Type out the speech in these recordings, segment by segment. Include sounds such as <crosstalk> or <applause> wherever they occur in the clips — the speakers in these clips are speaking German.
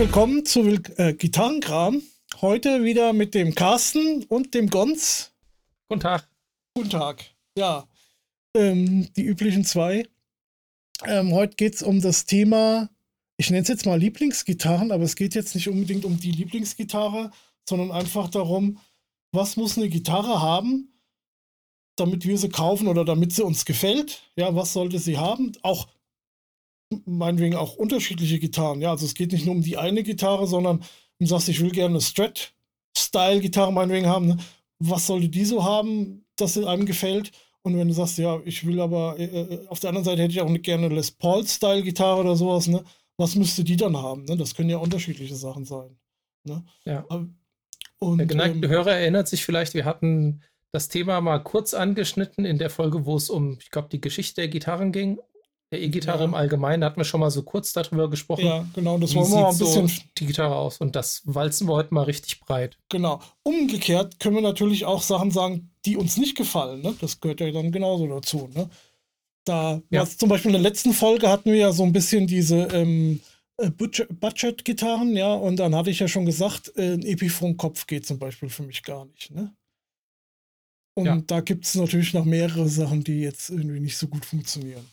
willkommen zu äh, Gitarrenkram. Heute wieder mit dem Carsten und dem Gonz. Guten Tag. Guten Tag. Ja, ähm, die üblichen zwei. Ähm, heute geht es um das Thema, ich nenne es jetzt mal Lieblingsgitarren, aber es geht jetzt nicht unbedingt um die Lieblingsgitarre, sondern einfach darum, was muss eine Gitarre haben, damit wir sie kaufen oder damit sie uns gefällt. Ja, was sollte sie haben? Auch meinetwegen auch unterschiedliche Gitarren. Ja, also es geht nicht nur um die eine Gitarre, sondern du sagst, ich will gerne eine Strat-Style-Gitarre meinetwegen haben. Ne? Was sollte die so haben, dass sie einem gefällt? Und wenn du sagst, ja, ich will aber, äh, äh, auf der anderen Seite hätte ich auch gerne eine Les Paul-Style-Gitarre oder sowas, ne? Was müsste die dann haben? Ne? Das können ja unterschiedliche Sachen sein. Ne? Ja. Und, der geneigte ähm, Hörer erinnert sich vielleicht, wir hatten das Thema mal kurz angeschnitten in der Folge, wo es um, ich glaube, die Geschichte der Gitarren ging der E-Gitarre ja. im Allgemeinen, da hatten wir schon mal so kurz darüber gesprochen. Ja, genau, das wollen wir mal ein bisschen. So die Gitarre aus und das walzen wir heute mal richtig breit. Genau. Umgekehrt können wir natürlich auch Sachen sagen, die uns nicht gefallen. Ne? Das gehört ja dann genauso dazu. Ne? Da, ja. was, zum Beispiel in der letzten Folge hatten wir ja so ein bisschen diese ähm, äh, Budget-Gitarren, ja, und dann hatte ich ja schon gesagt, äh, ein Epiphone-Kopf geht zum Beispiel für mich gar nicht. Ne? Und ja. da gibt es natürlich noch mehrere Sachen, die jetzt irgendwie nicht so gut funktionieren.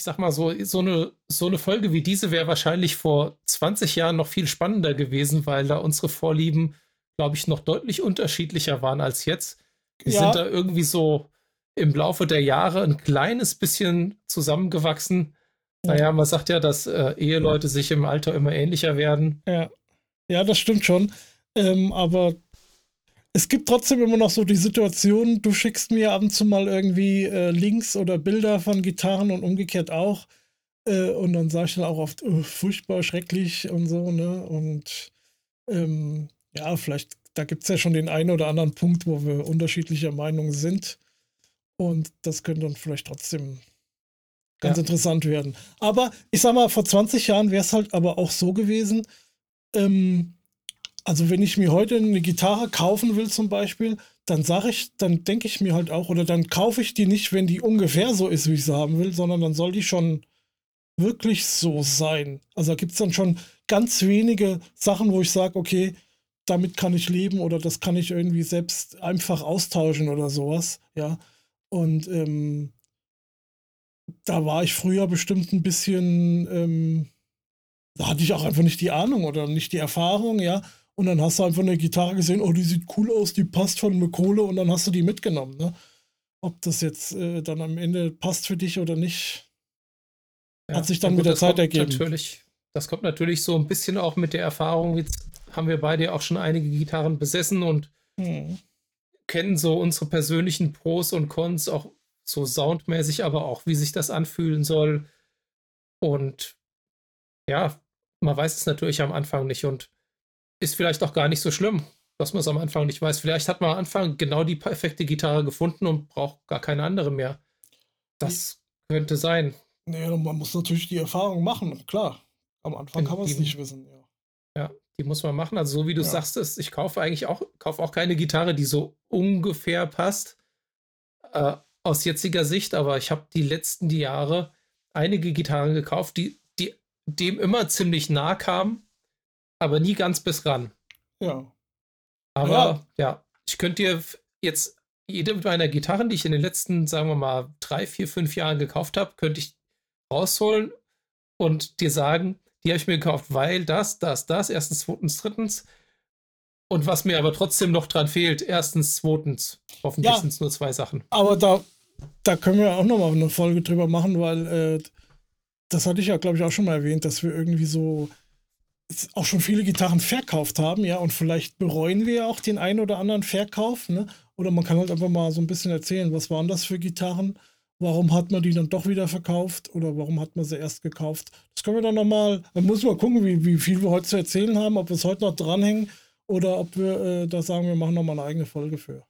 Ja. Ich sag mal so, so eine, so eine Folge wie diese wäre wahrscheinlich vor 20 Jahren noch viel spannender gewesen, weil da unsere Vorlieben, glaube ich, noch deutlich unterschiedlicher waren als jetzt. Wir ja. sind da irgendwie so im Laufe der Jahre ein kleines bisschen zusammengewachsen. Ja. Naja, man sagt ja, dass äh, Eheleute sich im Alter immer ähnlicher werden. Ja, ja das stimmt schon. Ähm, aber es gibt trotzdem immer noch so die Situation, du schickst mir ab und zu mal irgendwie äh, Links oder Bilder von Gitarren und umgekehrt auch. Äh, und dann sage ich dann auch oft, oh, furchtbar, schrecklich und so, ne? Und ähm, ja, vielleicht, da gibt es ja schon den einen oder anderen Punkt, wo wir unterschiedlicher Meinung sind. Und das könnte dann vielleicht trotzdem ganz ja. interessant werden. Aber ich sag mal, vor 20 Jahren wäre es halt aber auch so gewesen, ähm, also wenn ich mir heute eine Gitarre kaufen will zum Beispiel, dann sage ich, dann denke ich mir halt auch, oder dann kaufe ich die nicht, wenn die ungefähr so ist, wie ich sie haben will, sondern dann soll die schon wirklich so sein. Also da gibt es dann schon ganz wenige Sachen, wo ich sage, okay, damit kann ich leben oder das kann ich irgendwie selbst einfach austauschen oder sowas, ja. Und ähm, da war ich früher bestimmt ein bisschen, ähm, da hatte ich auch einfach nicht die Ahnung oder nicht die Erfahrung, ja. Und dann hast du einfach eine Gitarre gesehen, oh, die sieht cool aus, die passt von eine Kohle und dann hast du die mitgenommen. Ne? Ob das jetzt äh, dann am Ende passt für dich oder nicht, ja, hat sich dann gut, mit der Zeit ergeben. Natürlich, das kommt natürlich so ein bisschen auch mit der Erfahrung. Jetzt haben wir beide auch schon einige Gitarren besessen und hm. kennen so unsere persönlichen Pros und Cons, auch so soundmäßig, aber auch wie sich das anfühlen soll. Und ja, man weiß es natürlich am Anfang nicht und ist vielleicht auch gar nicht so schlimm, dass man es am Anfang nicht weiß. Vielleicht hat man am Anfang genau die perfekte Gitarre gefunden und braucht gar keine andere mehr. Das könnte sein. Nee, man muss natürlich die Erfahrung machen, klar. Am Anfang kann man es nicht wissen, ja. Ja, die muss man machen. Also so wie du ja. sagst, ich kaufe eigentlich auch, kaufe auch keine Gitarre, die so ungefähr passt. Äh, aus jetziger Sicht, aber ich habe die letzten Jahre einige Gitarren gekauft, die, die dem immer ziemlich nah kamen aber nie ganz bis ran. Ja. Aber ja, ja ich könnte dir jetzt jede meiner Gitarren, die ich in den letzten, sagen wir mal, drei, vier, fünf Jahren gekauft habe, könnte ich rausholen und dir sagen, die habe ich mir gekauft, weil das, das, das, erstens, zweitens, drittens. Und was mir aber trotzdem noch dran fehlt, erstens, zweitens. Hoffentlich ja, sind es nur zwei Sachen. Aber da, da können wir auch nochmal eine Folge drüber machen, weil äh, das hatte ich ja, glaube ich, auch schon mal erwähnt, dass wir irgendwie so auch schon viele Gitarren verkauft haben, ja, und vielleicht bereuen wir ja auch den einen oder anderen Verkauf, ne? Oder man kann halt einfach mal so ein bisschen erzählen, was waren das für Gitarren? Warum hat man die dann doch wieder verkauft oder warum hat man sie erst gekauft? Das können wir dann nochmal, dann muss man gucken, wie, wie viel wir heute zu erzählen haben, ob wir es heute noch dranhängen oder ob wir äh, da sagen, wir machen nochmal eine eigene Folge für.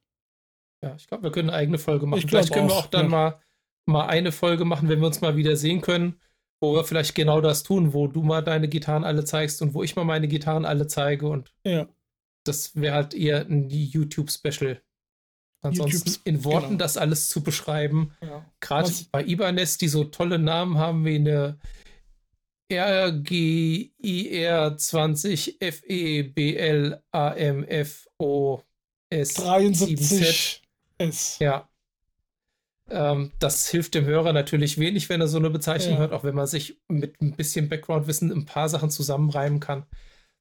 Ja, ich glaube, wir können eine eigene Folge machen. Vielleicht können auch, wir auch dann ja. mal, mal eine Folge machen, wenn wir uns mal wieder sehen können wo wir vielleicht genau das tun, wo du mal deine Gitarren alle zeigst und wo ich mal meine Gitarren alle zeige und ja. das wäre halt eher ein YouTube-Special. Ansonsten YouTube's, in Worten genau. das alles zu beschreiben. Ja. Gerade bei Ibanez, die so tolle Namen haben wie eine RGIR 20 FEBL AMFO S 73 S. Ja. Ähm, das hilft dem Hörer natürlich wenig, wenn er so eine Bezeichnung ja. hört, auch wenn man sich mit ein bisschen Background-Wissen ein paar Sachen zusammenreimen kann.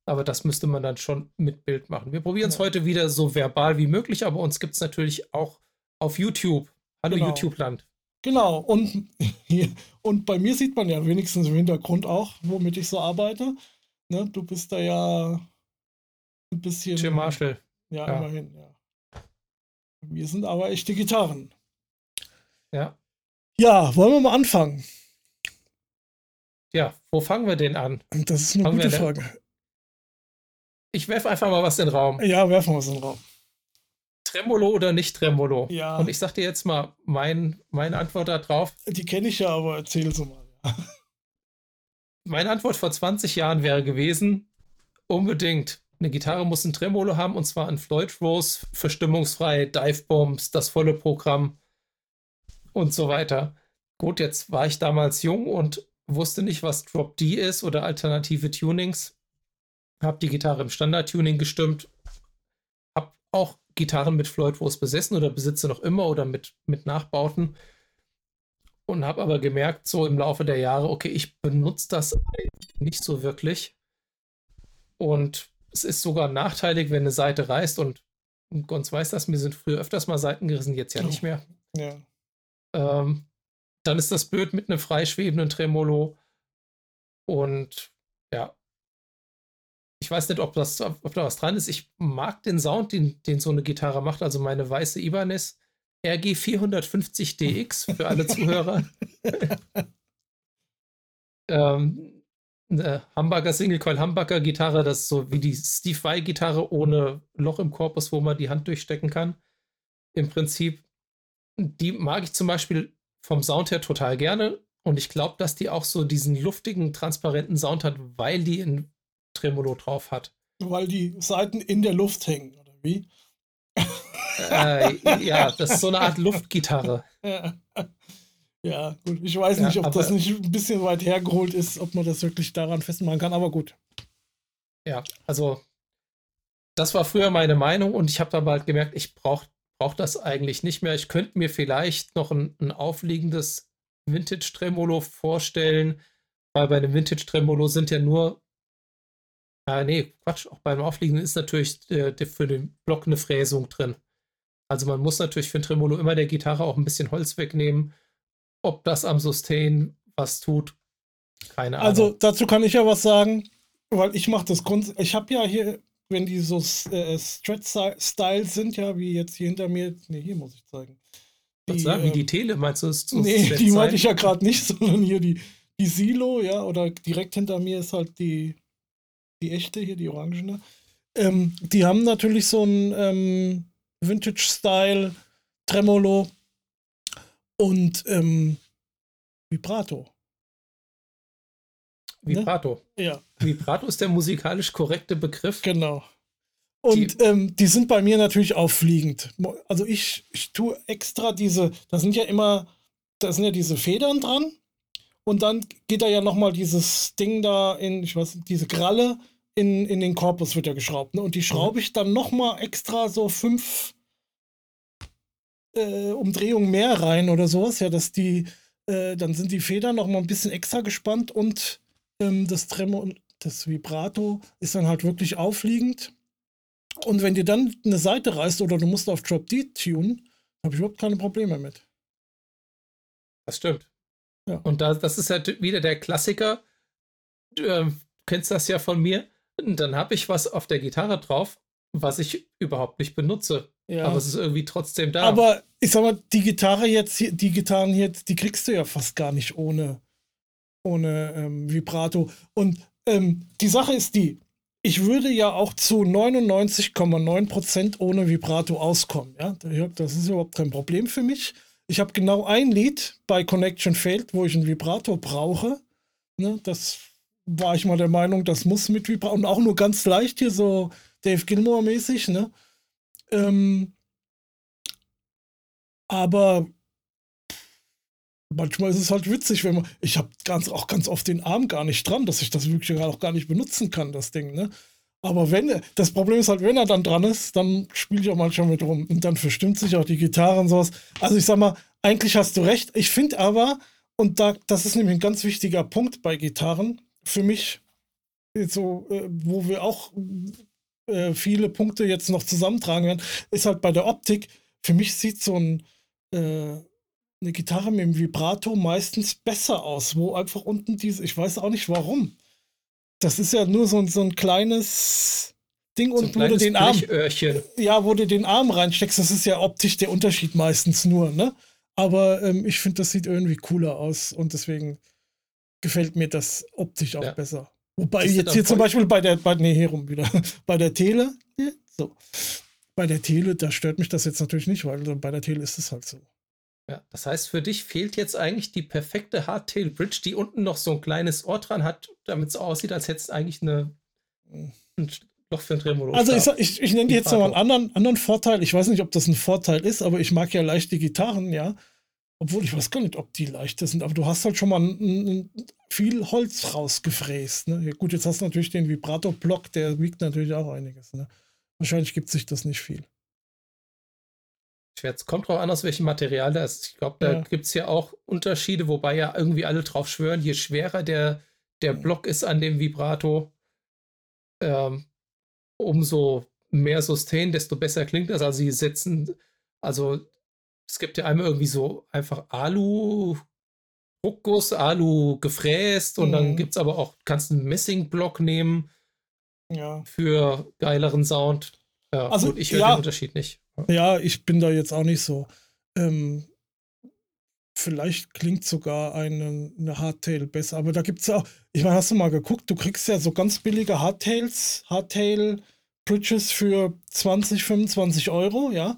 Aber das müsste man dann schon mit Bild machen. Wir probieren es ja. heute wieder so verbal wie möglich, aber uns gibt es natürlich auch auf YouTube. Hallo genau. YouTube-Land. Genau, und, hier, <laughs> und bei mir sieht man ja wenigstens im Hintergrund auch, womit ich so arbeite. Ne, du bist da ja ein bisschen. Jim Marshall. Ja, ja. immerhin, ja. Wir sind aber echte Gitarren. Ja. Ja, wollen wir mal anfangen? Ja, wo fangen wir denn an? Das ist eine fangen gute Frage. Ich werfe einfach mal was in den Raum. Ja, werfen wir was in den Raum. Tremolo oder nicht Tremolo? Ja. Und ich sag dir jetzt mal mein, meine Antwort darauf. Die kenne ich ja, aber erzähl sie mal. Meine Antwort vor 20 Jahren wäre gewesen: unbedingt. Eine Gitarre muss ein Tremolo haben und zwar ein Floyd Rose, verstimmungsfrei, Dive Bombs, das volle Programm und so weiter. Gut, jetzt war ich damals jung und wusste nicht, was Drop D ist oder alternative Tunings. Hab die Gitarre im Standard-Tuning gestimmt. Hab auch Gitarren mit Floyd Rose besessen oder besitze noch immer oder mit, mit Nachbauten. Und habe aber gemerkt, so im Laufe der Jahre, okay, ich benutze das nicht so wirklich. Und es ist sogar nachteilig, wenn eine Seite reißt. Und Gons weiß das, mir sind früher öfters mal Seiten gerissen, jetzt ja nicht mehr. Ja. Ähm, dann ist das blöd mit einem freischwebenden Tremolo. Und ja, ich weiß nicht, ob, das, ob da was dran ist. Ich mag den Sound, den, den so eine Gitarre macht. Also meine weiße Ibanez RG 450 DX für alle Zuhörer. <laughs> ähm, eine Hamburger Single Coil Hamburger Gitarre, das ist so wie die Steve Vai Gitarre ohne Loch im Korpus, wo man die Hand durchstecken kann. Im Prinzip, die mag ich zum Beispiel vom Sound her total gerne. Und ich glaube, dass die auch so diesen luftigen, transparenten Sound hat, weil die in Tremolo drauf hat. Weil die Seiten in der Luft hängen, oder wie? Äh, ja, das ist so eine Art Luftgitarre. Ja, gut. Ich weiß nicht, ob das nicht ein bisschen weit hergeholt ist, ob man das wirklich daran festmachen kann, aber gut. Ja, also das war früher meine Meinung und ich habe dann bald gemerkt, ich brauche brauch das eigentlich nicht mehr. Ich könnte mir vielleicht noch ein, ein aufliegendes Vintage-Tremolo vorstellen, weil bei einem Vintage-Tremolo sind ja nur äh, nee, Quatsch, auch beim Aufliegen ist natürlich äh, für den Block eine Fräsung drin. Also man muss natürlich für ein Tremolo immer der Gitarre auch ein bisschen Holz wegnehmen. Ob das am Sustain was tut, keine also, Ahnung. Also dazu kann ich ja was sagen, weil ich mache das Grund. Ich habe ja hier, wenn die so äh, Stretch-Style sind, ja, wie jetzt hier hinter mir, nee, hier muss ich zeigen. Die, was sagen, wie die ähm, Tele, meinst du? Ist so nee, <laughs> die meinte ich ja gerade nicht, <laughs> sondern hier die, die Silo, ja, oder direkt hinter mir ist halt die die echte hier, die orangene, ähm, die haben natürlich so ein ähm, Vintage-Style Tremolo und ähm, Vibrato. Vibrato. Ne? Ja. Vibrato ist der musikalisch korrekte Begriff. Genau. Und die, ähm, die sind bei mir natürlich auffliegend. Also ich, ich tue extra diese, da sind ja immer, da sind ja diese Federn dran und dann geht da ja nochmal dieses Ding da in, ich weiß diese Kralle in, in den Korpus wird ja geschraubt. Ne? Und die schraube mhm. ich dann nochmal extra so fünf äh, Umdrehungen mehr rein oder sowas. Ja, dass die, äh, dann sind die Federn nochmal ein bisschen extra gespannt und ähm, das Tremor, das Vibrato ist dann halt wirklich aufliegend. Und wenn dir dann eine Seite reißt oder du musst auf Drop D tunen, habe ich überhaupt keine Probleme mit. Das stimmt. Ja. Und da, das ist halt wieder der Klassiker. Du äh, kennst das ja von mir. Dann habe ich was auf der Gitarre drauf, was ich überhaupt nicht benutze. Ja. Aber es ist irgendwie trotzdem da. Aber ich sag mal, die Gitarre jetzt, die Gitarren jetzt, die kriegst du ja fast gar nicht ohne, ohne ähm, Vibrato. Und ähm, die Sache ist die, ich würde ja auch zu 99,9% ohne Vibrato auskommen. Ja? Das ist überhaupt kein Problem für mich. Ich habe genau ein Lied bei Connection Failed, wo ich ein Vibrato brauche. Ne? Das war ich mal der Meinung, das muss mit Vibrato und auch nur ganz leicht hier so Dave Gilmore mäßig, ne? Ähm, aber manchmal ist es halt witzig, wenn man, ich habe ganz, auch ganz oft den Arm gar nicht dran, dass ich das wirklich auch gar nicht benutzen kann, das Ding, ne? Aber wenn, das Problem ist halt, wenn er dann dran ist, dann spiele ich auch manchmal mit rum und dann verstimmt sich auch die Gitarre und sowas. Also ich sag mal, eigentlich hast du recht. Ich finde aber, und da, das ist nämlich ein ganz wichtiger Punkt bei Gitarren, für mich, so, äh, wo wir auch äh, viele Punkte jetzt noch zusammentragen werden, ist halt bei der Optik, für mich sieht so ein, äh, eine Gitarre mit dem Vibrato meistens besser aus, wo einfach unten diese, ich weiß auch nicht warum. Das ist ja nur so, so ein kleines Ding so und wo du den Arm. Ja, wo du den Arm reinsteckst, das ist ja optisch der Unterschied meistens nur, ne? Aber ähm, ich finde, das sieht irgendwie cooler aus und deswegen gefällt mir das optisch auch ja. besser. Wobei jetzt hier zum Beispiel bei der, bei, nee, hier rum wieder, <laughs> bei der Tele, so. Bei der Tele, da stört mich das jetzt natürlich nicht, weil bei der Tele ist es halt so. Ja, das heißt, für dich fehlt jetzt eigentlich die perfekte Hardtail Bridge, die unten noch so ein kleines Ohr dran hat, damit es aussieht, als hättest du eigentlich eine, ein Loch für ein Tremolo. Also ich, ich, ich nenne dir jetzt noch einen anderen, anderen Vorteil. Ich weiß nicht, ob das ein Vorteil ist, aber ich mag ja leichte Gitarren, ja. Obwohl ich weiß gar nicht, ob die leichter sind, aber du hast halt schon mal ein, ein, viel Holz rausgefräst. Ne? Ja, gut, jetzt hast du natürlich den Vibrato-Block, der wiegt natürlich auch einiges. Ne? Wahrscheinlich gibt sich das nicht viel. Es kommt drauf an, aus welchem Material das ist. Ich glaube, da ja. gibt es ja auch Unterschiede, wobei ja irgendwie alle drauf schwören, je schwerer der, der Block ist an dem Vibrato, ähm, umso mehr Sustain, desto besser klingt das. Also sie setzen, also es gibt ja einmal irgendwie so einfach Alu, Druckguss, Alu gefräst und mhm. dann gibt es aber auch, kannst einen Messingblock nehmen ja. für geileren Sound. Ja, also gut, ich höre ja, den Unterschied nicht. Ja, ich bin da jetzt auch nicht so. Ähm, vielleicht klingt sogar eine, eine Hardtail besser, aber da gibt es ja auch, ich meine, hast du mal geguckt, du kriegst ja so ganz billige Hardtails, Hardtail Bridges für 20, 25 Euro, ja.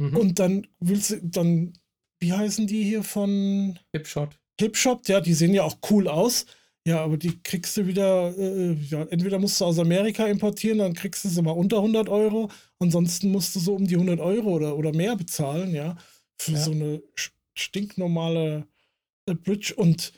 Mhm. Und dann willst du, dann, wie heißen die hier von Hipshot? Hipshot, ja, die sehen ja auch cool aus. Ja, aber die kriegst du wieder, äh, ja, entweder musst du aus Amerika importieren, dann kriegst du sie mal unter 100 Euro, ansonsten musst du so um die 100 Euro oder, oder mehr bezahlen, ja, für ja. so eine stinknormale äh, Bridge und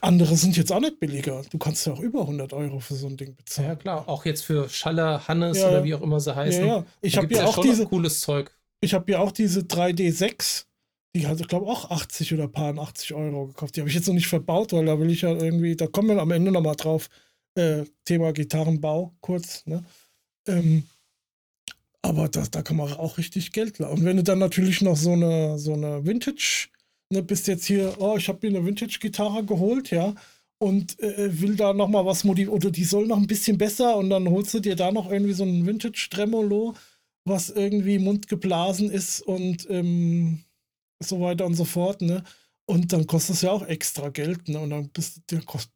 andere sind jetzt auch nicht billiger. Du kannst ja auch über 100 Euro für so ein Ding bezahlen. Ja, klar, auch jetzt für Schaller, Hannes ja, oder wie auch immer sie heißen. Ja, ja. Ich habe ja auch diese cooles Zeug. Ich habe ja auch diese 3D6 die hat, ich glaube, auch 80 oder paar 80 Euro gekauft. Die habe ich jetzt noch nicht verbaut, weil da will ich ja irgendwie, da kommen wir am Ende nochmal drauf. Äh, Thema Gitarrenbau, kurz. Ne? Ähm, aber da, da kann man auch richtig Geld lassen. Und wenn du dann natürlich noch so eine, so eine Vintage, ne, bist jetzt hier, oh, ich habe mir eine Vintage-Gitarre geholt, ja, und äh, will da nochmal was modifizieren, oder die soll noch ein bisschen besser und dann holst du dir da noch irgendwie so ein Vintage-Tremolo, was irgendwie mundgeblasen ist und ähm, so weiter und so fort, ne? Und dann kostet es ja auch extra Geld, ne? Und dann bist du, kostet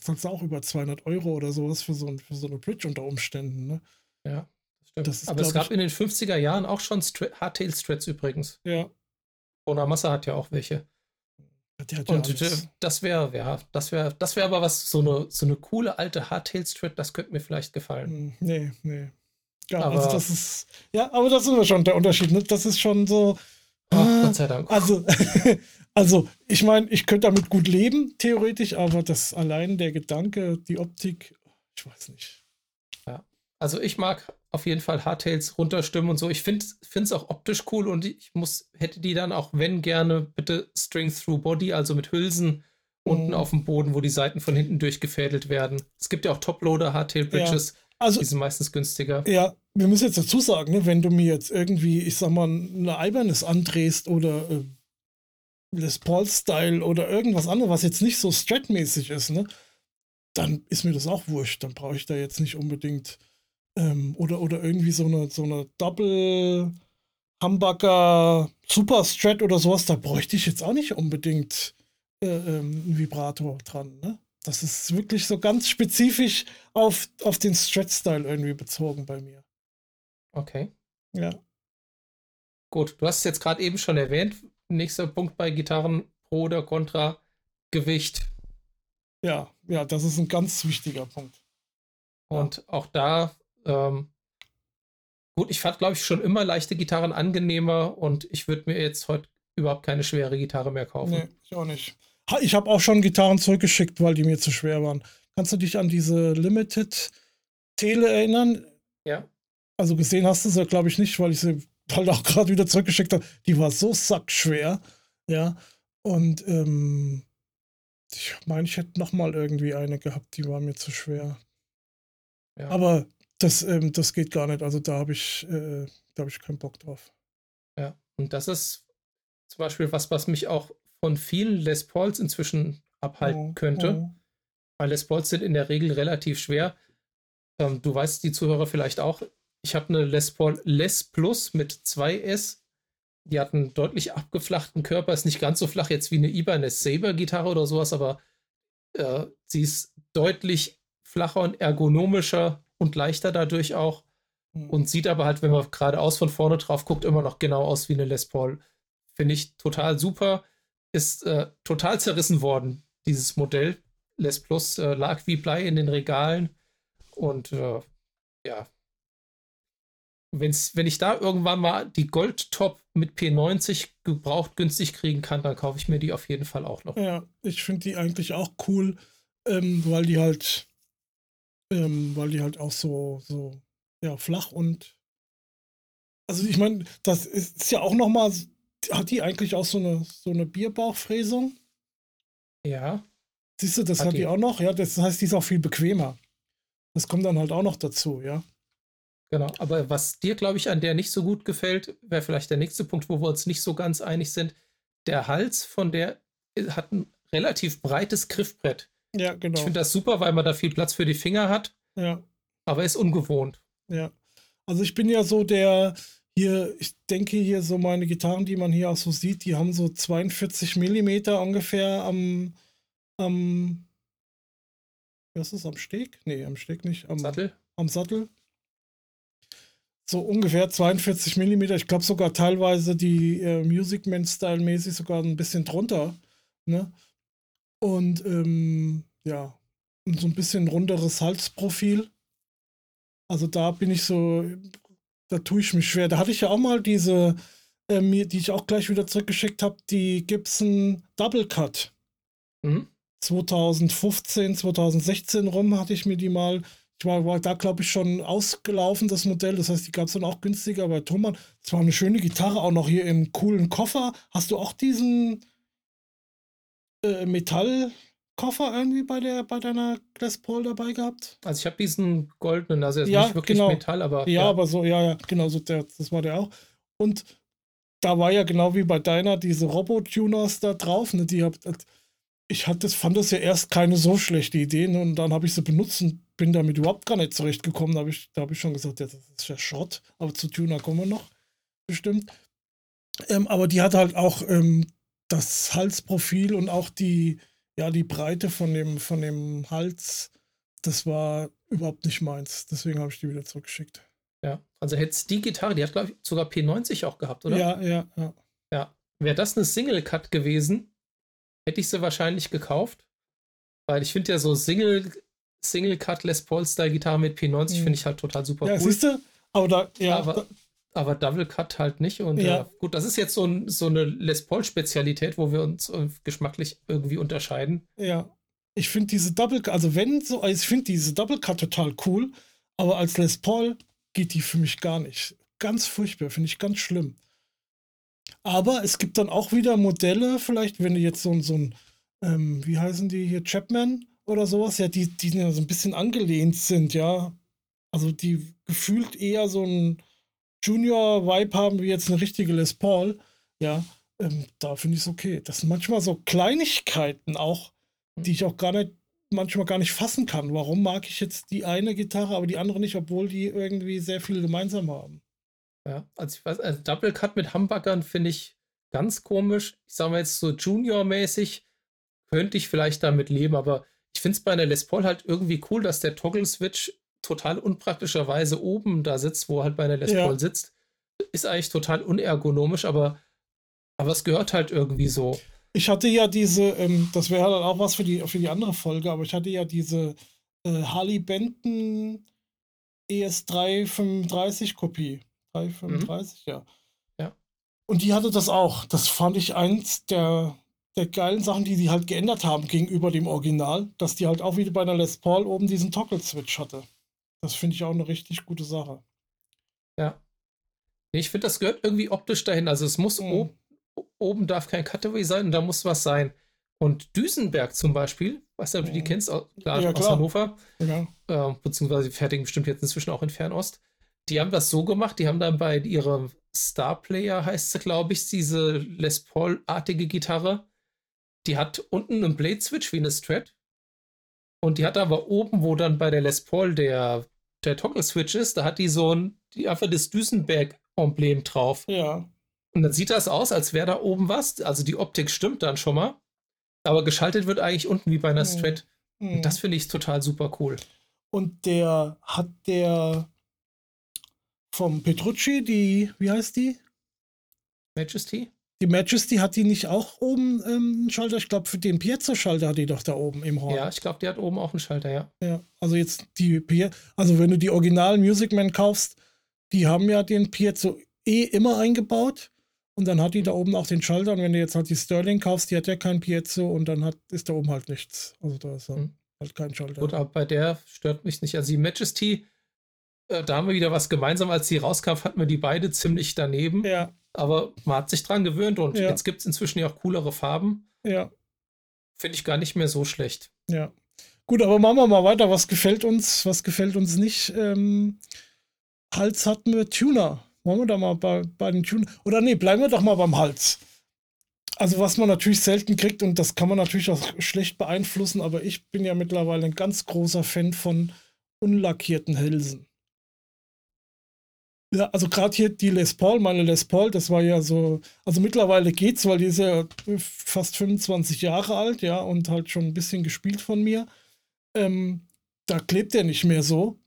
zahlst du auch über 200 Euro oder sowas für so, ein, für so eine Bridge unter Umständen, ne? Ja, stimmt. Aber es gab ich, in den 50er Jahren auch schon Hardtail-Strats übrigens. Ja. Bonamassa hat ja auch welche. und ja das wäre, ja, das wäre, das wäre aber was, so eine, so eine coole alte Hardtail-Strat, das könnte mir vielleicht gefallen. Hm, nee, nee. Ja, aber, also das ist, ja, aber das ist schon der Unterschied, ne? Das ist schon so, Ach, Gott sei Dank. Also, <laughs> also ich meine, ich könnte damit gut leben, theoretisch, aber das allein der Gedanke, die Optik, ich weiß nicht. Ja, also ich mag auf jeden Fall Hardtails runterstimmen und so. Ich finde es auch optisch cool und ich muss, hätte die dann auch, wenn gerne, bitte String Through Body, also mit Hülsen unten mhm. auf dem Boden, wo die Seiten von hinten durchgefädelt werden. Es gibt ja auch Toploader Hardtail Bridges. Ja. Also, die sind meistens günstiger. Ja, wir müssen jetzt dazu sagen, ne, wenn du mir jetzt irgendwie, ich sag mal, eine Albernes andrehst oder äh, Les Paul-Style oder irgendwas anderes, was jetzt nicht so Strat-mäßig ist, ne, dann ist mir das auch wurscht. Dann brauche ich da jetzt nicht unbedingt ähm, oder, oder irgendwie so eine, so eine Double Humbucker Super Strat oder sowas, da bräuchte ich jetzt auch nicht unbedingt äh, ähm, ein Vibrator dran, ne? Das ist wirklich so ganz spezifisch auf, auf den Stretch-Style irgendwie bezogen bei mir. Okay. Ja. Gut, du hast es jetzt gerade eben schon erwähnt. Nächster Punkt bei Gitarren, Pro oder Contra, Gewicht. Ja, ja, das ist ein ganz wichtiger Punkt. Und ja. auch da, ähm, gut, ich fand, glaube ich, schon immer leichte Gitarren angenehmer und ich würde mir jetzt heute überhaupt keine schwere Gitarre mehr kaufen. Nee, ich auch nicht. Ich habe auch schon Gitarren zurückgeschickt, weil die mir zu schwer waren. Kannst du dich an diese Limited Tele erinnern? Ja. Also gesehen hast du sie, glaube ich, nicht, weil ich sie halt auch gerade wieder zurückgeschickt habe. Die war so sackschwer. Ja. Und ähm, ich meine, ich hätte noch mal irgendwie eine gehabt, die war mir zu schwer. Ja. Aber das, ähm, das geht gar nicht. Also da habe ich, äh, da habe ich keinen Bock drauf. Ja, und das ist zum Beispiel was, was mich auch von vielen Les Pauls inzwischen abhalten oh, könnte. Oh. Weil Les Pauls sind in der Regel relativ schwer. Ähm, du weißt, die Zuhörer vielleicht auch, ich habe eine Les Paul Les Plus mit 2S. Die hat einen deutlich abgeflachten Körper, ist nicht ganz so flach jetzt wie eine Ibanez Saber Gitarre oder sowas, aber äh, sie ist deutlich flacher und ergonomischer und leichter dadurch auch. Mhm. Und sieht aber halt, wenn man geradeaus von vorne drauf guckt, immer noch genau aus wie eine Les Paul. Finde ich total super. Ist äh, total zerrissen worden, dieses Modell. Les Plus äh, lag wie Blei in den Regalen. Und äh, ja, wenn's, wenn ich da irgendwann mal die Gold-Top mit P90 gebraucht günstig kriegen kann, dann kaufe ich mir die auf jeden Fall auch noch. Ja, ich finde die eigentlich auch cool, ähm, weil die halt, ähm, weil die halt auch so, so, ja, flach und also ich meine, das ist ja auch noch mal, hat die eigentlich auch so eine, so eine Bierbauchfräsung? Ja. Siehst du, das hat, hat die. die auch noch, ja, das heißt, die ist auch viel bequemer. Das kommt dann halt auch noch dazu, ja. Genau, aber was dir, glaube ich, an der nicht so gut gefällt, wäre vielleicht der nächste Punkt, wo wir uns nicht so ganz einig sind. Der Hals von der hat ein relativ breites Griffbrett. Ja, genau. Ich finde das super, weil man da viel Platz für die Finger hat. Ja. Aber ist ungewohnt. Ja. Also ich bin ja so der, hier, ich denke hier so meine Gitarren, die man hier auch so sieht, die haben so 42 Millimeter ungefähr am, am, was ist am Steg? Nee, am Steg nicht. Am Sattel? Am Sattel so ungefähr 42 mm. Ich glaube sogar teilweise die äh, Music Man Style mäßig sogar ein bisschen drunter. Ne? Und ähm, ja, so ein bisschen runderes Halsprofil. Also da bin ich so, da tue ich mich schwer. Da hatte ich ja auch mal diese, ähm, die ich auch gleich wieder zurückgeschickt habe, die Gibson Double Cut. Mhm. 2015, 2016 rum hatte ich mir die mal ich war, war da, glaube ich, schon ausgelaufen, das Modell. Das heißt, die gab es dann auch günstiger bei Thomann. Es war eine schöne Gitarre, auch noch hier im coolen Koffer. Hast du auch diesen äh, Metallkoffer irgendwie bei, der, bei deiner Les Paul dabei gehabt? Also ich habe diesen goldenen, also ja, nicht wirklich genau. Metall, aber. Ja, ja, aber so, ja, ja, genau, so der, das war der auch. Und da war ja genau wie bei deiner diese Robo-Tuners da drauf, ne, die hab, ich hatte, fand das ja erst keine so schlechte Idee ne, und dann habe ich sie benutzt und bin damit überhaupt gar nicht zurechtgekommen. Da habe ich, hab ich schon gesagt, ja, das ist ja Schrott, aber zu Tuner kommen wir noch, bestimmt. Ähm, aber die hat halt auch ähm, das Halsprofil und auch die, ja, die Breite von dem, von dem Hals, das war überhaupt nicht meins. Deswegen habe ich die wieder zurückgeschickt. Ja, also hätte die Gitarre, die hat, glaube ich, sogar P90 auch gehabt, oder? Ja, ja, ja. Ja. Wäre das eine Single-Cut gewesen, hätte ich sie wahrscheinlich gekauft. Weil ich finde ja so Single, Single Cut Les Paul Style Gitarre mit P90 mhm. finde ich halt total super ja, cool. Siehst du? Aber da, ja. Aber, aber Double Cut halt nicht. Und ja. äh, gut, das ist jetzt so, ein, so eine Les Paul Spezialität, wo wir uns äh, geschmacklich irgendwie unterscheiden. Ja. Ich finde diese Double, also wenn so, also ich finde diese Double Cut total cool, aber als Les Paul geht die für mich gar nicht. Ganz furchtbar, finde ich ganz schlimm. Aber es gibt dann auch wieder Modelle, vielleicht, wenn du jetzt so, so ein, ähm, wie heißen die hier, Chapman oder sowas, ja, die, die ja so ein bisschen angelehnt sind, ja. Also die gefühlt eher so ein Junior-Vibe haben wie jetzt eine richtige Les Paul, ja. Ähm, da finde ich es okay. Das sind manchmal so Kleinigkeiten auch, die ich auch gar nicht, manchmal gar nicht fassen kann. Warum mag ich jetzt die eine Gitarre, aber die andere nicht, obwohl die irgendwie sehr viel gemeinsam haben? Ja, also ich weiß, also Double Cut mit Hamburgern finde ich ganz komisch. Ich sage mal jetzt so Junior-mäßig könnte ich vielleicht damit leben, aber ich finde es bei einer Les Paul halt irgendwie cool, dass der Toggle-Switch total unpraktischerweise oben da sitzt, wo halt bei einer Les ja. Paul sitzt. Ist eigentlich total unergonomisch, aber, aber es gehört halt irgendwie so. Ich hatte ja diese, ähm, das wäre dann auch was für die, für die andere Folge, aber ich hatte ja diese äh, Harley Benton ES335 Kopie. 335, mhm. ja. Ja. Und die hatte das auch. Das fand ich eins der, der geilen Sachen, die die halt geändert haben gegenüber dem Original, dass die halt auch wieder bei der Les Paul oben diesen Toggle-Switch hatte. Das finde ich auch eine richtig gute Sache. Ja. Ich finde, das gehört irgendwie optisch dahin. Also es muss mhm. oben, oben darf kein Cutaway sein und da muss was sein. Und Düsenberg zum Beispiel, weißt du, ob du die mhm. kennst, klar, ja, aus. Hannover, ja. äh, beziehungsweise fertigen bestimmt jetzt inzwischen auch in Fernost. Die haben das so gemacht, die haben dann bei ihrem Star Player, heißt sie, glaube ich, diese Les Paul-artige Gitarre. Die hat unten einen Blade-Switch wie eine Strat. Und die hat aber oben, wo dann bei der Les Paul der, der Toggle-Switch ist, da hat die so ein, die einfach das Düsenberg-Emblem drauf. Ja. Und dann sieht das aus, als wäre da oben was. Also die Optik stimmt dann schon mal. Aber geschaltet wird eigentlich unten wie bei einer hm. Strat. Mhm. Und das finde ich total super cool. Und der hat der vom Petrucci, die, wie heißt die? Majesty? Die Majesty hat die nicht auch oben ähm, einen Schalter? Ich glaube, für den Piezo-Schalter hat die doch da oben im Horn. Ja, ich glaube, die hat oben auch einen Schalter, ja. Ja, also jetzt die Pie also wenn du die Original Music Man kaufst, die haben ja den Piezo eh immer eingebaut. Und dann hat die da oben auch den Schalter. Und wenn du jetzt halt die Sterling kaufst, die hat ja kein Piezo und dann hat, ist da oben halt nichts. Also da ist hm. halt kein Schalter. Gut, aber bei der stört mich nicht. Also die Majesty, äh, da haben wir wieder was gemeinsam. Als die rauskam, hatten wir die beide ziemlich daneben. Ja. Aber man hat sich dran gewöhnt und ja. jetzt gibt es inzwischen ja auch coolere Farben. Ja. Finde ich gar nicht mehr so schlecht. Ja. Gut, aber machen wir mal weiter. Was gefällt uns, was gefällt uns nicht? Ähm, Hals hatten wir Tuner. Wollen wir da mal bei, bei den Tuner. Oder nee, bleiben wir doch mal beim Hals. Also, was man natürlich selten kriegt, und das kann man natürlich auch schlecht beeinflussen, aber ich bin ja mittlerweile ein ganz großer Fan von unlackierten Hälsen. Ja, also gerade hier die Les Paul, meine Les Paul, das war ja so, also mittlerweile geht's, weil die ist ja fast 25 Jahre alt, ja, und halt schon ein bisschen gespielt von mir. Ähm, da klebt der nicht mehr so.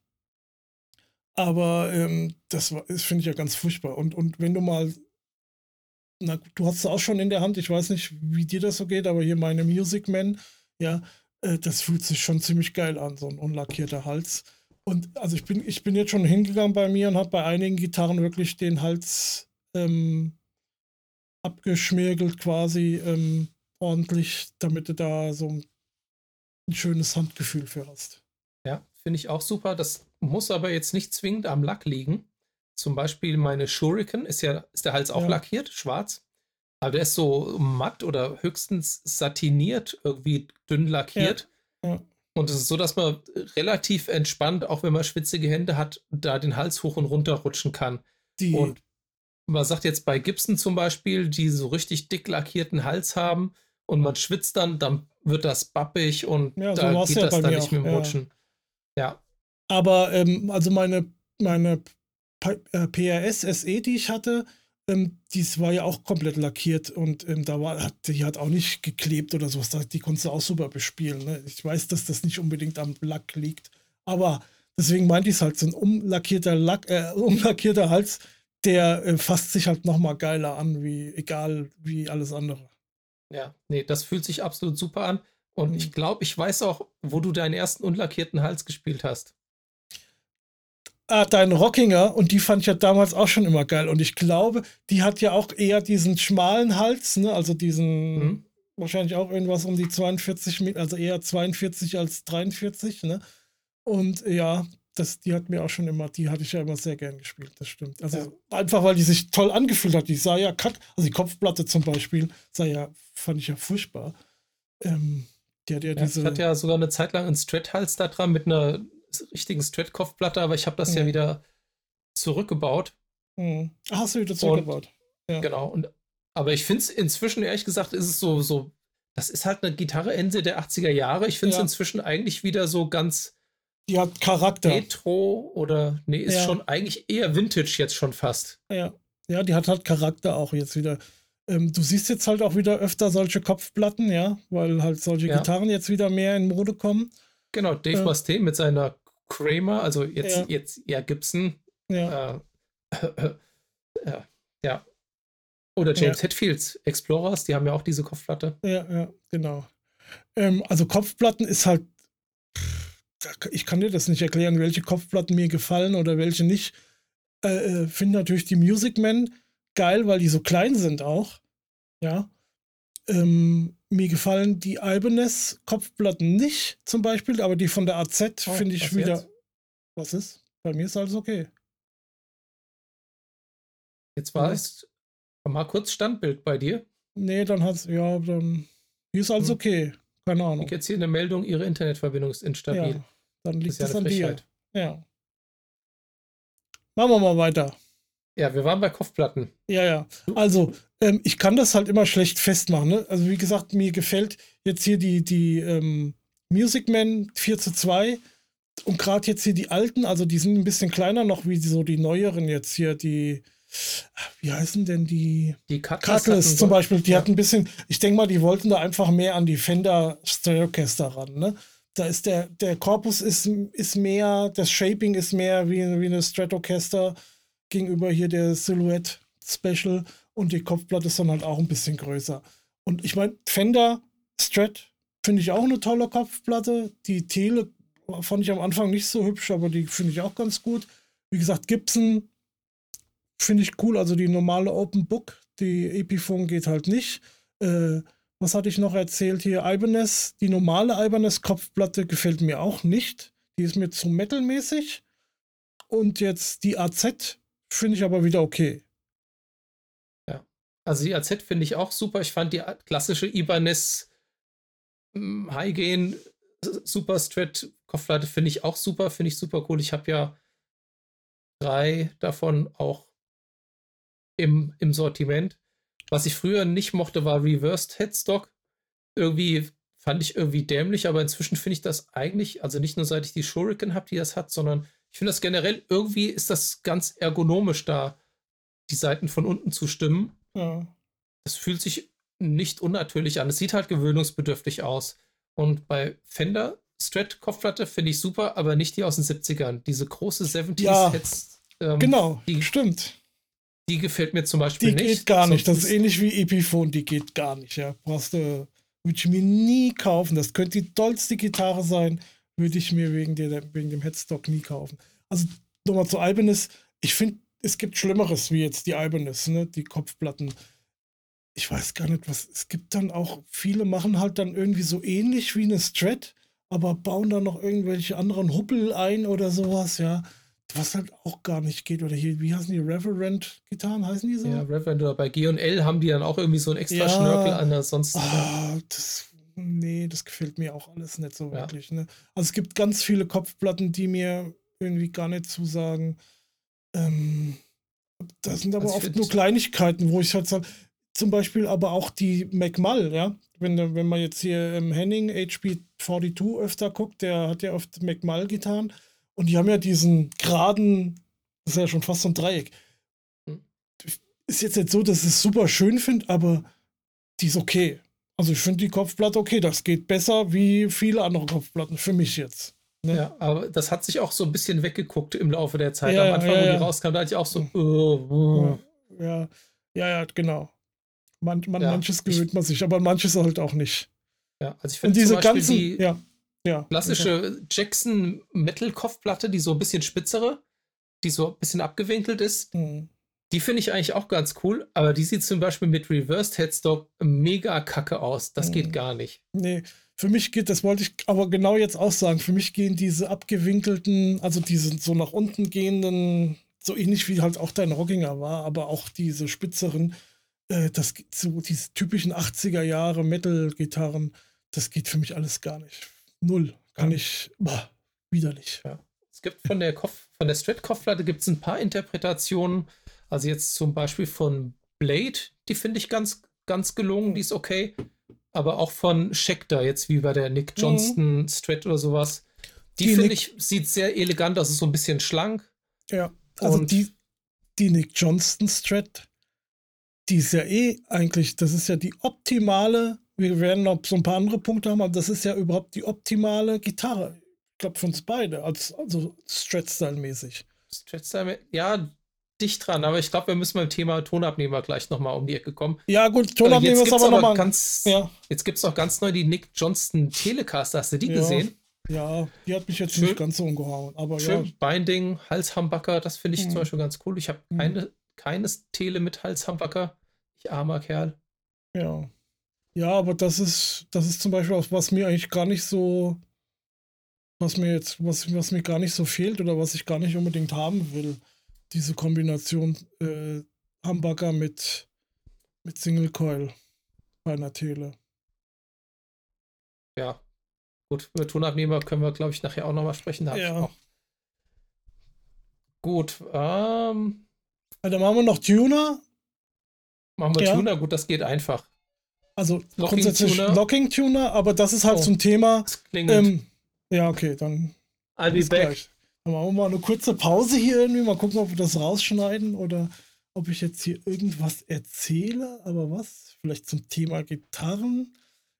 Aber ähm, das, das finde ich ja ganz furchtbar. Und, und wenn du mal, na, du hast es auch schon in der Hand, ich weiß nicht, wie dir das so geht, aber hier meine Music Man, ja, äh, das fühlt sich schon ziemlich geil an, so ein unlackierter Hals. Und also ich bin, ich bin jetzt schon hingegangen bei mir und habe bei einigen Gitarren wirklich den Hals ähm, abgeschmirgelt quasi ähm, ordentlich, damit du da so ein, ein schönes Handgefühl für hast. Ja, finde ich auch super. Das muss aber jetzt nicht zwingend am Lack liegen. Zum Beispiel meine Shuriken ist ja, ist der Hals auch ja. lackiert, schwarz. Aber der ist so matt oder höchstens satiniert, irgendwie dünn lackiert. Ja. Ja. Und es ist so, dass man relativ entspannt, auch wenn man schwitzige Hände hat, da den Hals hoch und runter rutschen kann. Die und man sagt jetzt bei Gibson zum Beispiel, die so richtig dick lackierten Hals haben und man schwitzt dann, dann wird das bappig und ja, da so geht ja das dann nicht auch. mit dem Rutschen. Ja. Aber ähm, also meine, meine PRS äh, SE, die ich hatte, ähm, dies war ja auch komplett lackiert und ähm, da war, hat, die hat auch nicht geklebt oder sowas. Die konntest du auch super bespielen. Ne? Ich weiß, dass das nicht unbedingt am Lack liegt, aber deswegen meinte ich es halt, so ein umlackierter, Lack, äh, <laughs> umlackierter Hals, der äh, fasst sich halt nochmal geiler an, wie egal wie alles andere. Ja, nee, das fühlt sich absolut super an. Und mhm. ich glaube, ich weiß auch, wo du deinen ersten unlackierten Hals gespielt hast ah, deine Rockinger und die fand ich ja damals auch schon immer geil. Und ich glaube, die hat ja auch eher diesen schmalen Hals, ne? also diesen mhm. wahrscheinlich auch irgendwas um die 42, also eher 42 als 43, ne? Und ja, das, die hat mir auch schon immer, die hatte ich ja immer sehr gern gespielt, das stimmt. Also ja. einfach, weil die sich toll angefühlt hat. Die sah ja cut, also die Kopfplatte zum Beispiel, sah ja, fand ich ja furchtbar. Ähm, die hat ja, ja diese. Ich hatte ja sogar eine Zeit lang einen Strat-Hals da dran mit einer richtigen Strat-Kopfplatte, aber ich habe das mhm. ja wieder zurückgebaut. Mhm. Ach, hast du wieder zurückgebaut? Und, ja. Genau. Und, aber ich finde es inzwischen, ehrlich gesagt, ist es so, so, das ist halt eine Gitarre Ende der 80er Jahre. Ich finde es ja. inzwischen eigentlich wieder so ganz. Die hat Charakter. Retro oder, nee, ist ja. schon eigentlich eher Vintage jetzt schon fast. Ja. Ja, die hat halt Charakter auch jetzt wieder. Ähm, du siehst jetzt halt auch wieder öfter solche Kopfplatten, ja, weil halt solche ja. Gitarren jetzt wieder mehr in Mode kommen. Genau, Dave äh, Mustaine mit seiner Kramer, also jetzt, ja. jetzt ja Gibson. Ja. Äh, äh, <laughs> äh, ja. Oder James ja. Hetfields Explorers, die haben ja auch diese Kopfplatte. Ja, ja, genau. Ähm, also Kopfplatten ist halt, ich kann dir das nicht erklären, welche Kopfplatten mir gefallen oder welche nicht. Äh, äh, Finde natürlich die Music Man, geil, weil die so klein sind auch. Ja. Ähm, mir gefallen die Ibanez Kopfplatten nicht, zum Beispiel, aber die von der AZ oh, finde ich wieder. Jetzt? Was ist? Bei mir ist alles okay. Jetzt war es mal kurz Standbild bei dir. Nee, dann hat's, ja, dann. Hier ist alles hm. okay. Keine Ahnung. Ich jetzt hier eine Meldung, Ihre Internetverbindung ist instabil. Ja, dann liegt das, ja an dir. Ja. Machen wir mal weiter. Ja, wir waren bei Kopfplatten. Ja, ja. Also, ähm, ich kann das halt immer schlecht festmachen. Ne? Also, wie gesagt, mir gefällt jetzt hier die, die ähm, Music Man 4 zu 2 und gerade jetzt hier die alten, also die sind ein bisschen kleiner noch wie so die neueren jetzt hier, die, wie heißen denn die? Die Cutlass, zum Beispiel, die ja. hatten ein bisschen, ich denke mal, die wollten da einfach mehr an die Fender Stratocaster ran, ne? Da ist der, der Korpus ist, ist mehr, das Shaping ist mehr wie, wie eine Stratocaster gegenüber hier der Silhouette Special und die Kopfplatte ist dann halt auch ein bisschen größer. Und ich meine, Fender Strat finde ich auch eine tolle Kopfplatte. Die Tele fand ich am Anfang nicht so hübsch, aber die finde ich auch ganz gut. Wie gesagt, Gibson finde ich cool. Also die normale Open Book, die Epiphone geht halt nicht. Äh, was hatte ich noch erzählt hier? Ibanez, die normale Ibanez Kopfplatte gefällt mir auch nicht. Die ist mir zu metalmäßig. Und jetzt die AZ finde ich aber wieder okay. Ja, also die AZ finde ich auch super. Ich fand die klassische Ibanez hm, High-Gain Super Strat Kopfplatte finde ich auch super, finde ich super cool. Ich habe ja drei davon auch im, im Sortiment. Was ich früher nicht mochte, war Reversed Headstock. Irgendwie fand ich irgendwie dämlich, aber inzwischen finde ich das eigentlich, also nicht nur seit ich die Shuriken habe, die das hat, sondern ich finde das generell, irgendwie ist das ganz ergonomisch da, die Seiten von unten zu stimmen. Ja. Das fühlt sich nicht unnatürlich an. Es sieht halt gewöhnungsbedürftig aus. Und bei Fender Strat Kopfplatte finde ich super, aber nicht die aus den 70ern. Diese große 70s ja. Ähm, genau, die, stimmt. Die gefällt mir zum Beispiel die nicht. Die geht gar nicht. Das ist ähnlich wie Epiphone, die geht gar nicht. Ja. Brauchst du, würde ich mir nie kaufen. Das könnte die tollste Gitarre sein, würde ich mir wegen, der, wegen dem Headstock nie kaufen. Also nochmal zu Ibanez. Ich finde, es gibt Schlimmeres wie jetzt die Ibanez, ne? die Kopfplatten. Ich weiß gar nicht, was. Es gibt dann auch, viele machen halt dann irgendwie so ähnlich wie eine Strat, aber bauen dann noch irgendwelche anderen Huppel ein oder sowas, ja. Was halt auch gar nicht geht. Oder hier, wie heißen die? Reverend-Gitarren heißen die so? Ja, Reverend oder bei G&L haben die dann auch irgendwie so ein extra ja, Schnörkel an der sonst. Ah, das, nee, das gefällt mir auch alles nicht so ja. wirklich. Ne? Also es gibt ganz viele Kopfplatten, die mir irgendwie gar nicht zusagen. Ähm, das sind aber also oft nur Kleinigkeiten, wo ich halt sage, zum Beispiel aber auch die McMull, ja. Wenn, wenn man jetzt hier im Henning HP42 öfter guckt, der hat ja oft McMull-Gitarren und die haben ja diesen geraden, das ist ja schon fast so ein Dreieck. Hm. Ist jetzt nicht so, dass ich es super schön finde, aber die ist okay. Also ich finde die Kopfplatte okay. Das geht besser wie viele andere Kopfplatten für mich jetzt. Ne? Ja, aber das hat sich auch so ein bisschen weggeguckt im Laufe der Zeit. Ja, Am Anfang, ja, ja. wo die rauskam, da hatte ich auch so. Uh, uh. Ja, ja, ja, genau. Man, man manches gewöhnt man sich, aber manches halt auch nicht. Ja, also ich finde diese ganzen, die, ja. Ja, klassische okay. Jackson Metal Kopfplatte, die so ein bisschen spitzere, die so ein bisschen abgewinkelt ist. Mhm. Die finde ich eigentlich auch ganz cool, aber die sieht zum Beispiel mit Reversed Headstock mega kacke aus. Das mhm. geht gar nicht. Nee, für mich geht, das wollte ich aber genau jetzt auch sagen, für mich gehen diese abgewinkelten, also diese so nach unten gehenden, so ähnlich wie halt auch dein Rockinger war, aber auch diese spitzeren, äh, das so diese typischen 80er Jahre Metal-Gitarren, das geht für mich alles gar nicht. Null. Kann ja. ich. Boah, widerlich. Ja. Es gibt von der Kopf, von der Strat-Kopfplatte gibt es ein paar Interpretationen. Also jetzt zum Beispiel von Blade, die finde ich ganz, ganz gelungen, die ist okay. Aber auch von Schecter, jetzt wie bei der Nick mhm. Johnston mhm. Strat oder sowas. Die, die finde ich, sieht sehr elegant aus, ist so ein bisschen schlank. Ja, also Und die, die Nick Johnston Strat, die ist ja eh eigentlich, das ist ja die optimale wir werden noch so ein paar andere Punkte haben, aber das ist ja überhaupt die optimale Gitarre. Ich glaube, für uns beide, als, also Stretch-Style-mäßig. Stretch-Style, ja, dicht dran, aber ich glaube, wir müssen beim Thema Tonabnehmer gleich nochmal um die Ecke kommen. Ja, gut, Tonabnehmer äh, ist aber nochmal. Ganz, ja. Jetzt gibt es auch ganz neu die Nick Johnston Telecaster. Hast du die ja. gesehen? Ja, die hat mich jetzt schön, nicht ganz so umgehauen. Aber schön ja. Binding, Halshambacker, das finde ich mhm. zum Beispiel ganz cool. Ich habe mhm. eine keines Tele mit Halshambacker. Ich armer Kerl. Ja. Ja, aber das ist, das ist zum Beispiel auch, was mir eigentlich gar nicht so, was mir jetzt, was, was mir gar nicht so fehlt oder was ich gar nicht unbedingt haben will. Diese Kombination äh, Hamburger mit, mit Single Coil bei einer Tele. Ja. Gut, über Tonabnehmer können wir, glaube ich, nachher auch nochmal sprechen. Da ja. Gut, ähm. Also dann machen wir noch Tuner. Machen wir ja. Tuner, gut, das geht einfach. Also Locking grundsätzlich Tuner. Locking Tuner, aber das ist halt oh, ein Thema. Ähm, ja, okay, dann. I'll be back. Gleich. Machen wir mal eine kurze Pause hier irgendwie, mal gucken, ob wir das rausschneiden oder ob ich jetzt hier irgendwas erzähle. Aber was? Vielleicht zum Thema Gitarren.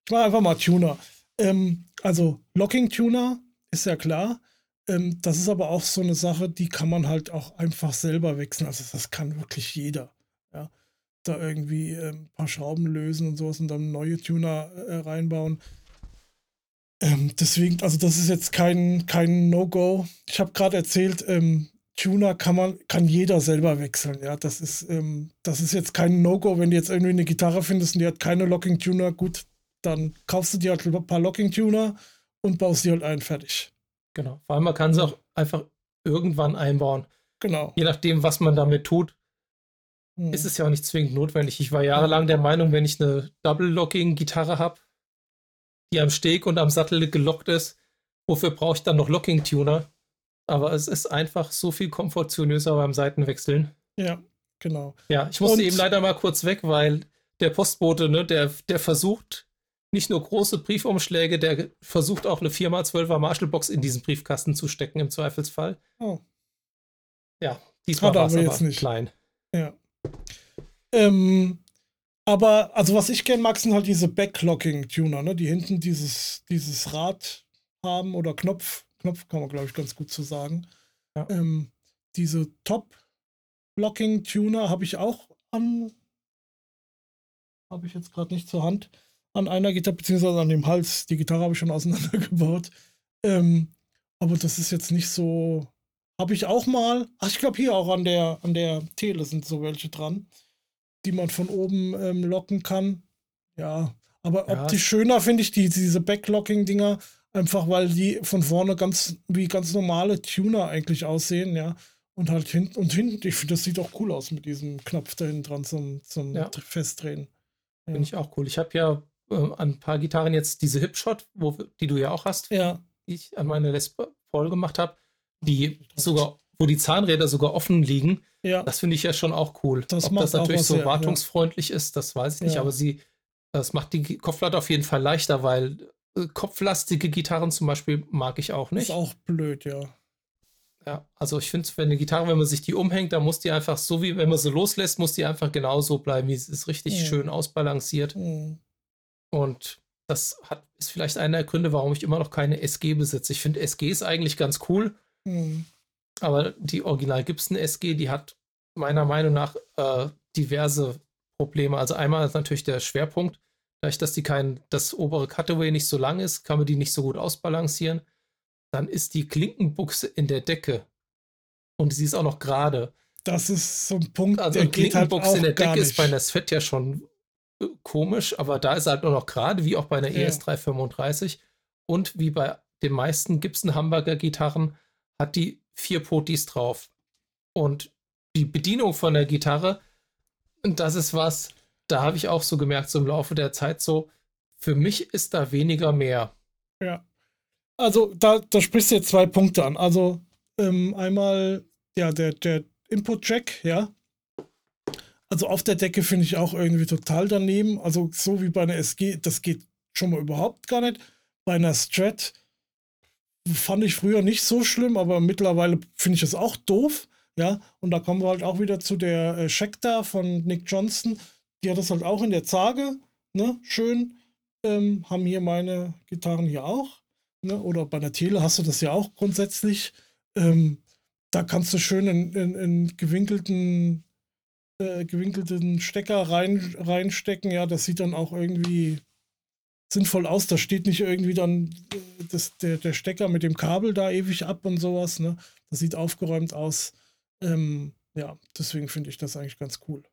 Ich mache einfach mal Tuner. Ähm, also Locking Tuner ist ja klar. Ähm, das ist aber auch so eine Sache, die kann man halt auch einfach selber wechseln. Also das kann wirklich jeder. Ja. Da irgendwie äh, ein paar Schrauben lösen und sowas und dann neue Tuner äh, reinbauen. Ähm, deswegen, also das ist jetzt kein, kein No-Go. Ich habe gerade erzählt, ähm, Tuner kann man, kann jeder selber wechseln. Ja, das ist, ähm, das ist jetzt kein No-Go, wenn du jetzt irgendwie eine Gitarre findest und die hat keine Locking-Tuner, gut, dann kaufst du dir halt ein paar Locking-Tuner und baust die halt ein, fertig. Genau. Vor allem, man kann sie auch einfach irgendwann einbauen. Genau. Je nachdem, was man damit tut, hm. ist es ja auch nicht zwingend notwendig. Ich war jahrelang der Meinung, wenn ich eine Double-Locking-Gitarre habe, die am Steg und am Sattel gelockt ist, wofür brauche ich dann noch Locking-Tuner? Aber es ist einfach so viel komfortionöser beim Seitenwechseln. Ja, genau. Ja, ich musste und eben leider mal kurz weg, weil der Postbote, ne, der, der versucht, nicht nur große Briefumschläge, der versucht auch eine 4x12er Marshallbox in diesen Briefkasten zu stecken, im Zweifelsfall. Oh. Ja, diesmal war es aber, aber klein. Ja. Ähm, aber, also was ich gerne mag, sind halt diese Backlocking-Tuner, ne? die hinten dieses, dieses Rad haben oder Knopf, Knopf kann man, glaube ich, ganz gut zu sagen. Ja. Ähm, diese Top-Locking-Tuner habe ich auch an, habe ich jetzt gerade nicht zur Hand an einer Gitarre, beziehungsweise an dem Hals. Die Gitarre habe ich schon <laughs> auseinandergebaut. Ähm, aber das ist jetzt nicht so. Habe ich auch mal. Ach, ich glaube, hier auch an der, an der Tele sind so welche dran, die man von oben ähm, locken kann. Ja, aber ja. optisch schöner finde ich die, diese Backlocking-Dinger, einfach weil die von vorne ganz wie ganz normale Tuner eigentlich aussehen, ja. Und halt hinten und hinten, ich finde, das sieht auch cool aus mit diesem Knopf da hinten dran zum, zum ja. Festdrehen. Ja. Finde ich auch cool. Ich habe ja äh, an ein paar Gitarren jetzt diese Hipshot, wo, die du ja auch hast, ja. die ich an meine Les Paul gemacht habe, die sogar, wo die Zahnräder sogar offen liegen. Ja. Das finde ich ja schon auch cool. Das Ob das natürlich so sehr, wartungsfreundlich ja. ist, das weiß ich nicht, aber sie, das macht die Kopflatte auf jeden Fall leichter, weil äh, kopflastige Gitarren zum Beispiel mag ich auch nicht. Ist auch blöd, ja. Ja, also ich finde, wenn eine Gitarre, wenn man sich die umhängt, dann muss die einfach so wie, wenn man sie loslässt, muss die einfach genauso bleiben, wie es ist richtig mhm. schön ausbalanciert. Mhm. Und das hat, ist vielleicht einer der Gründe, warum ich immer noch keine SG besitze. Ich finde SG ist eigentlich ganz cool, mhm. Aber die Original Gibson SG, die hat meiner Meinung nach äh, diverse Probleme. Also einmal ist natürlich der Schwerpunkt, dadurch, dass die kein, das obere Cutaway nicht so lang ist, kann man die nicht so gut ausbalancieren. Dann ist die Klinkenbuchse in der Decke und sie ist auch noch gerade. Das ist so ein Punkt, also der Klinkenbuchse halt in der Decke ist bei einer Svet ja schon komisch, aber da ist halt nur noch gerade, wie auch bei einer ja. ES335 und wie bei den meisten Gibson Hamburger Gitarren hat die vier Potis drauf. Und die Bedienung von der Gitarre, das ist was, da habe ich auch so gemerkt, so im Laufe der Zeit so, für mich ist da weniger mehr. Ja. Also da, da sprichst du jetzt zwei Punkte an. Also ähm, einmal, ja, der, der Input-Check, ja, also auf der Decke finde ich auch irgendwie total daneben. Also so wie bei einer SG, das geht schon mal überhaupt gar nicht. Bei einer Strat fand ich früher nicht so schlimm, aber mittlerweile finde ich es auch doof. Ja, und da kommen wir halt auch wieder zu der äh, Schecter von Nick Johnston. Die hat das halt auch in der Zage, ne, schön. Ähm, haben hier meine Gitarren hier auch. Ne? Oder bei der Tele hast du das ja auch grundsätzlich. Ähm, da kannst du schön in, in, in gewinkelten äh, gewinkelten Stecker rein, reinstecken. Ja, das sieht dann auch irgendwie sinnvoll aus. Da steht nicht irgendwie dann äh, das, der, der Stecker mit dem Kabel da ewig ab und sowas. Ne? Das sieht aufgeräumt aus. Ähm, ja, deswegen finde ich das eigentlich ganz cool.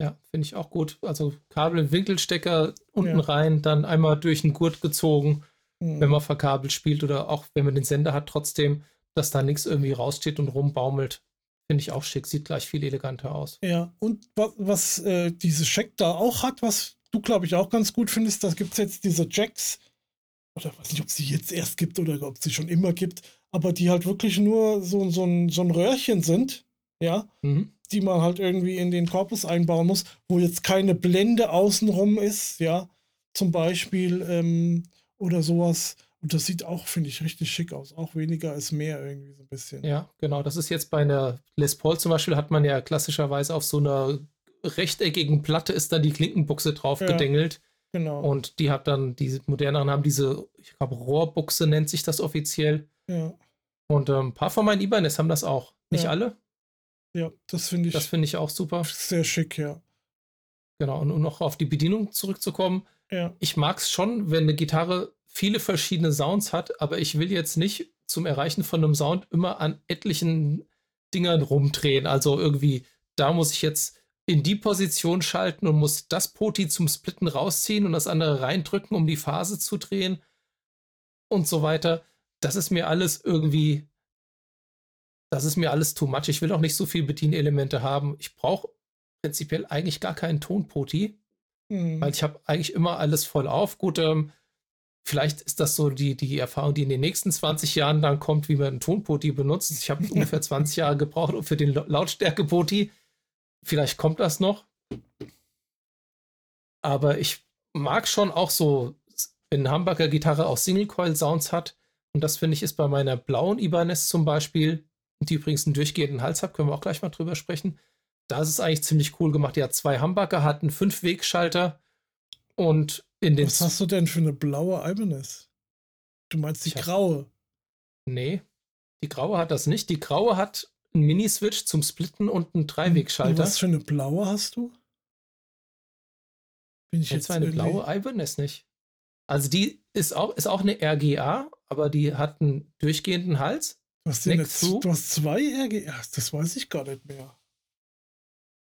Ja, finde ich auch gut. Also Kabel, Winkelstecker unten ja. rein, dann einmal durch den Gurt gezogen, mhm. wenn man verkabelt spielt oder auch wenn man den Sender hat, trotzdem, dass da nichts irgendwie raussteht und rumbaumelt. Finde ich auch schick, sieht gleich viel eleganter aus. Ja, und was, äh, diese Check da auch hat, was du, glaube ich, auch ganz gut findest, da gibt es jetzt diese Jacks, oder weiß nicht, ob es sie jetzt erst gibt oder ob sie schon immer gibt, aber die halt wirklich nur so, so, ein, so ein Röhrchen sind, ja, mhm. die man halt irgendwie in den Korpus einbauen muss, wo jetzt keine Blende außenrum ist, ja, zum Beispiel, ähm, oder sowas. Und das sieht auch, finde ich, richtig schick aus. Auch weniger ist mehr irgendwie so ein bisschen. Ja, genau. Das ist jetzt bei einer Les Paul zum Beispiel, hat man ja klassischerweise auf so einer rechteckigen Platte ist dann die Klinkenbuchse drauf ja, gedengelt. Genau. Und die hat dann, die moderneren haben diese, ich glaube, Rohrbuchse nennt sich das offiziell. Ja. Und ähm, ein paar von meinen Ibanez haben das auch. Nicht ja. alle. Ja, das finde ich. Das finde ich auch super. Sehr schick, ja. Genau, und um noch auf die Bedienung zurückzukommen. Ja. Ich mag es schon, wenn eine Gitarre viele verschiedene Sounds hat, aber ich will jetzt nicht zum Erreichen von einem Sound immer an etlichen Dingern rumdrehen. Also irgendwie, da muss ich jetzt in die Position schalten und muss das Poti zum Splitten rausziehen und das andere reindrücken, um die Phase zu drehen und so weiter. Das ist mir alles irgendwie, das ist mir alles too much. Ich will auch nicht so viel Bedienelemente haben. Ich brauche prinzipiell eigentlich gar keinen Tonpoti, hm. weil ich habe eigentlich immer alles voll auf. Gut, ähm, vielleicht ist das so die, die Erfahrung, die in den nächsten 20 Jahren dann kommt, wie man einen Tonpoti benutzt. Ich habe <laughs> ungefähr 20 Jahre gebraucht für den Lautstärke-Poti. Vielleicht kommt das noch. Aber ich mag schon auch so, wenn eine Hamburger Gitarre auch Single-Coil-Sounds hat. Und das finde ich ist bei meiner blauen Ibanez zum Beispiel, die übrigens einen durchgehenden Hals hat, können wir auch gleich mal drüber sprechen. Da ist es eigentlich ziemlich cool gemacht. Die hat zwei Humbucker, hat einen Fünf-Weg-Schalter und in den. Was hast du denn für eine blaue Ibanez? Du meinst die graue? Nee, die graue hat das nicht. Die graue hat einen Mini-Switch zum Splitten und einen Dreiwegschalter. Was für eine blaue hast du? Bin ich jetzt eine blaue Ibanez nicht. Also die ist auch, ist auch eine RGA, aber die hat einen durchgehenden Hals. Du hast, jetzt, du hast zwei RGAs, das weiß ich gar nicht mehr.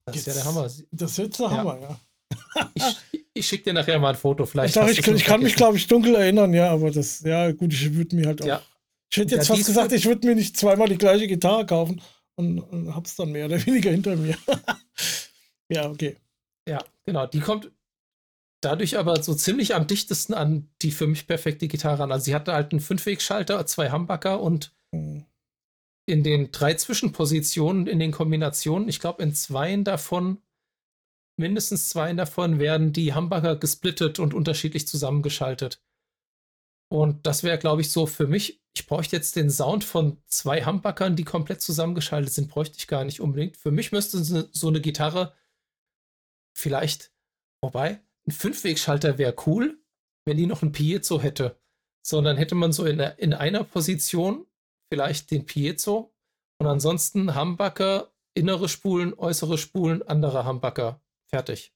Das jetzt, ist ja der Hammer. Das ist jetzt der ja. Hammer, ja. ich, ich schicke dir nachher mal ein Foto, vielleicht. Ich, dachte, ich, ich kann mich, glaube ich, dunkel erinnern, ja, aber das, ja, gut, ich würde mir halt auch. Ja. Ich hätte jetzt ja, fast gesagt, ich würde mir nicht zweimal die gleiche Gitarre kaufen, und, und hab's dann mehr oder <laughs> weniger hinter mir. <laughs> ja, okay. Ja, genau. Die kommt dadurch aber so ziemlich am dichtesten an die für mich perfekte Gitarre an. Also sie hatte halt einen Fünfwegschalter, zwei Humbucker und mhm. in den drei Zwischenpositionen, in den Kombinationen, ich glaube in zweien davon, mindestens zweien davon werden die Humbucker gesplittet und unterschiedlich zusammengeschaltet. Und das wäre, glaube ich, so für mich ich bräuchte jetzt den Sound von zwei Humbuckern, die komplett zusammengeschaltet sind, bräuchte ich gar nicht unbedingt. Für mich müsste so eine Gitarre vielleicht, wobei, ein Fünfwegschalter wäre cool, wenn die noch ein Piezo hätte. Sondern hätte man so in, in einer Position vielleicht den Piezo und ansonsten Humbucker, innere Spulen, äußere Spulen, andere Humbucker. Fertig.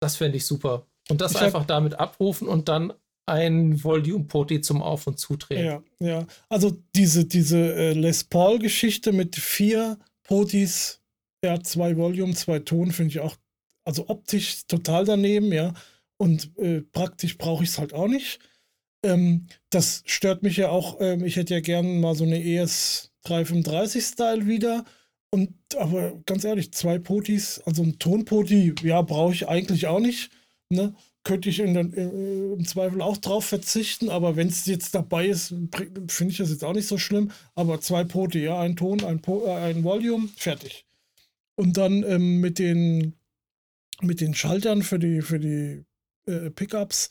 Das fände ich super. Und das ich einfach damit abrufen und dann ein Volume-Poti zum Auf- und Zudrehen. Ja, ja. Also diese, diese äh, Les Paul-Geschichte mit vier Potis, ja, zwei Volume, zwei Ton, finde ich auch, also optisch total daneben, ja. Und äh, praktisch brauche ich es halt auch nicht. Ähm, das stört mich ja auch. Ähm, ich hätte ja gerne mal so eine ES 335-Style wieder. Und aber ganz ehrlich, zwei Potis, also ein Tonpoti, ja, brauche ich eigentlich auch nicht. Ne? Könnte ich in, in, im Zweifel auch drauf verzichten, aber wenn es jetzt dabei ist, finde ich das jetzt auch nicht so schlimm. Aber zwei Pote, ja, ein Ton, ein, po, äh, ein Volume, fertig. Und dann ähm, mit, den, mit den Schaltern für die, für die äh, Pickups.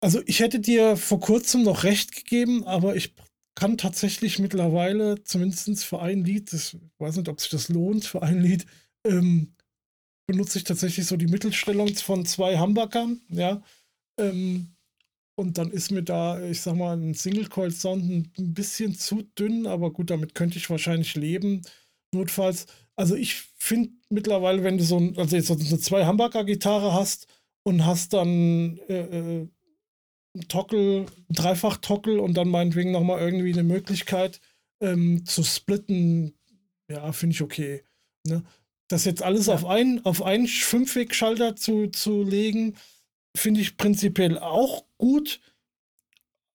Also ich hätte dir vor kurzem noch recht gegeben, aber ich kann tatsächlich mittlerweile, zumindest für ein Lied, das, ich weiß nicht, ob sich das lohnt, für ein Lied, ähm, benutze ich tatsächlich so die Mittelstellung von zwei Humbuckern, ja. Ähm, und dann ist mir da, ich sag mal, ein Single-Coil-Sound ein bisschen zu dünn, aber gut, damit könnte ich wahrscheinlich leben. Notfalls, also ich finde mittlerweile, wenn du so ein, also jetzt so eine zwei Humbucker-Gitarre hast und hast dann äh, äh, ein Tockel, ein Dreifach-Tockel und dann meinetwegen nochmal irgendwie eine Möglichkeit ähm, zu splitten, ja, finde ich okay. Ne? Das jetzt alles ja. auf einen, auf einen Fünfwegschalter zu, zu legen, finde ich prinzipiell auch gut.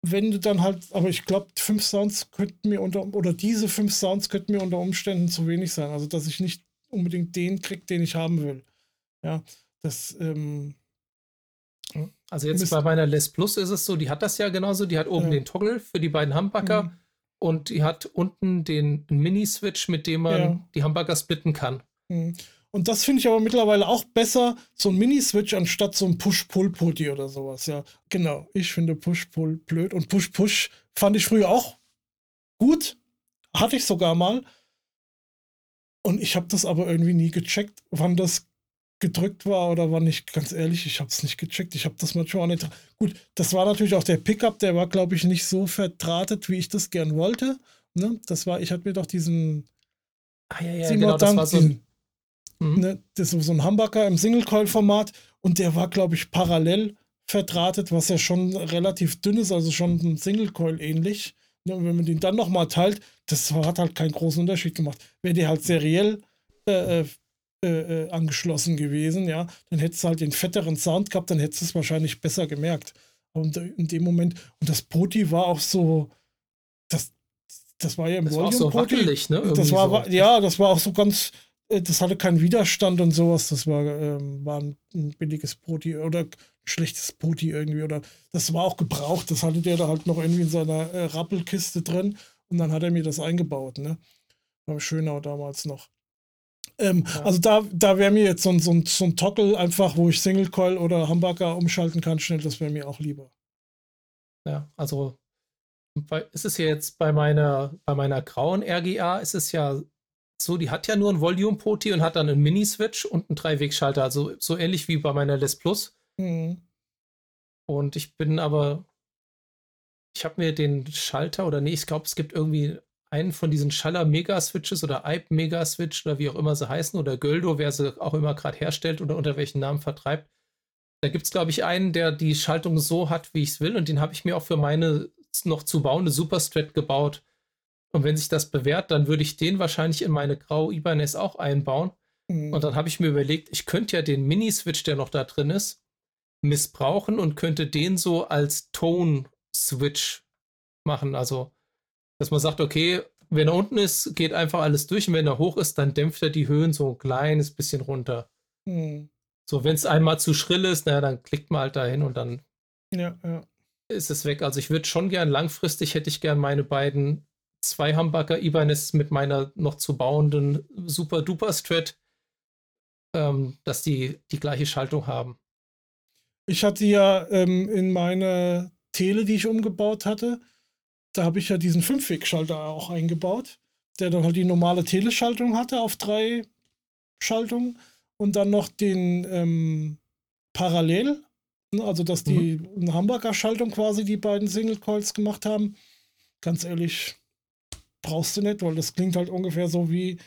Wenn du dann halt, aber ich glaube, fünf Sounds könnten mir unter, oder diese fünf Sounds könnten mir unter Umständen zu wenig sein. Also, dass ich nicht unbedingt den kriege, den ich haben will. Ja, das, ähm, also jetzt bei meiner Les Plus ist es so, die hat das ja genauso, die hat oben ja. den Toggle für die beiden Humbucker mhm. und die hat unten den Mini-Switch, mit dem man ja. die Humbucker splitten kann. Mhm. Und das finde ich aber mittlerweile auch besser, so ein Mini-Switch anstatt so ein Push-Pull-Putty oder sowas, ja. Genau, ich finde Push-Pull blöd und Push-Push fand ich früher auch gut, hatte ich sogar mal. Und ich habe das aber irgendwie nie gecheckt, wann das gedrückt war oder war nicht, ganz ehrlich, ich habe es nicht gecheckt. Ich habe das manchmal auch nicht. Gut, das war natürlich auch der Pickup, der war, glaube ich, nicht so verdrahtet, wie ich das gern wollte. Ne? Das war, ich hatte mir doch diesen. Ah, ja, ja, genau, das war so ein, mhm. ne, das ist so ein Humbucker im Single-Coil-Format und der war, glaube ich, parallel verdrahtet, was ja schon relativ dünn ist, also schon ein Single-Coil ähnlich. Ne? Und wenn man den dann nochmal teilt, das hat halt keinen großen Unterschied gemacht. Wäre der halt seriell äh, äh äh, äh, angeschlossen gewesen, ja, dann hättest du halt den fetteren Sound gehabt, dann hättest du es wahrscheinlich besser gemerkt. Und in dem Moment, und das Poti war auch so, das, das war ja im das Volume war so wackelig, ne? das war, so. ja, das war auch so ganz, äh, das hatte keinen Widerstand und sowas. Das war, ähm, war ein, billiges Poti oder ein schlechtes Poti irgendwie. Oder das war auch gebraucht. Das hatte der da halt noch irgendwie in seiner äh, Rappelkiste drin. Und dann hat er mir das eingebaut, ne? War Schönau damals noch. Ähm, ja. Also da, da wäre mir jetzt so ein, so, ein, so ein Toggle einfach, wo ich Single Coil oder Humbucker umschalten kann, schnell, das wäre mir auch lieber. Ja, also ist es ja jetzt bei meiner, bei meiner grauen RGA, ist es ja so, die hat ja nur ein Volume-Poti und hat dann einen Mini-Switch und einen Dreiwegschalter, also so ähnlich wie bei meiner Les Plus. Mhm. Und ich bin aber, ich habe mir den Schalter oder nee, ich glaube, es gibt irgendwie einen von diesen Schaller Mega-Switches oder IPE Mega-Switch oder wie auch immer sie heißen oder Göldo, wer sie auch immer gerade herstellt oder unter welchen Namen vertreibt. Da gibt es, glaube ich, einen, der die Schaltung so hat, wie ich es will und den habe ich mir auch für meine noch zu bauende Superstrat gebaut. Und wenn sich das bewährt, dann würde ich den wahrscheinlich in meine graue Ibanez auch einbauen. Mhm. Und dann habe ich mir überlegt, ich könnte ja den Mini-Switch, der noch da drin ist, missbrauchen und könnte den so als Tone-Switch machen. Also dass man sagt, okay, wenn er unten ist, geht einfach alles durch und wenn er hoch ist, dann dämpft er die Höhen so ein kleines bisschen runter. Hm. So, wenn es einmal zu schrill ist, naja, dann klickt man halt dahin und dann ja, ja. ist es weg. Also ich würde schon gern, langfristig hätte ich gern meine beiden zwei Humbucker Ibanez mit meiner noch zu bauenden Super Duper Strat, ähm, dass die die gleiche Schaltung haben. Ich hatte ja ähm, in meine Tele, die ich umgebaut hatte, da habe ich ja diesen Fünfwegschalter auch eingebaut, der dann halt die normale Teleschaltung hatte auf drei Schaltungen und dann noch den ähm, Parallel, ne, also dass die mhm. eine Hamburger Schaltung quasi die beiden Single Coils gemacht haben. Ganz ehrlich, brauchst du nicht, weil das klingt halt ungefähr so wie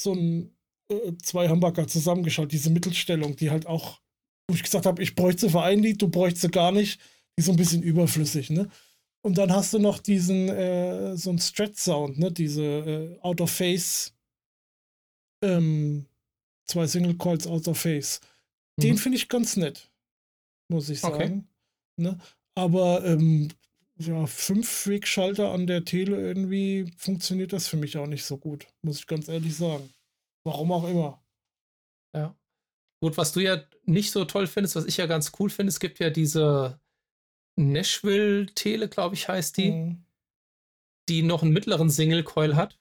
so ein äh, zwei Hamburger zusammengeschaltet, diese Mittelstellung, die halt auch, wo ich gesagt habe, ich bräuchte sie für ein Lied, du bräuchst sie gar nicht, die ist so ein bisschen überflüssig, ne? Und dann hast du noch diesen, äh, so ein Stretch-Sound, ne? Diese äh, Out-of-Face, ähm, zwei Single Coils Out-of-Face. Mhm. Den finde ich ganz nett, muss ich sagen. Okay. Ne? Aber ähm, ja, fünf Wegschalter an der Tele irgendwie funktioniert das für mich auch nicht so gut, muss ich ganz ehrlich sagen. Warum auch immer. Ja. Gut, was du ja nicht so toll findest, was ich ja ganz cool finde, es gibt ja diese Nashville Tele, glaube ich, heißt die, mhm. die noch einen mittleren Single Coil hat,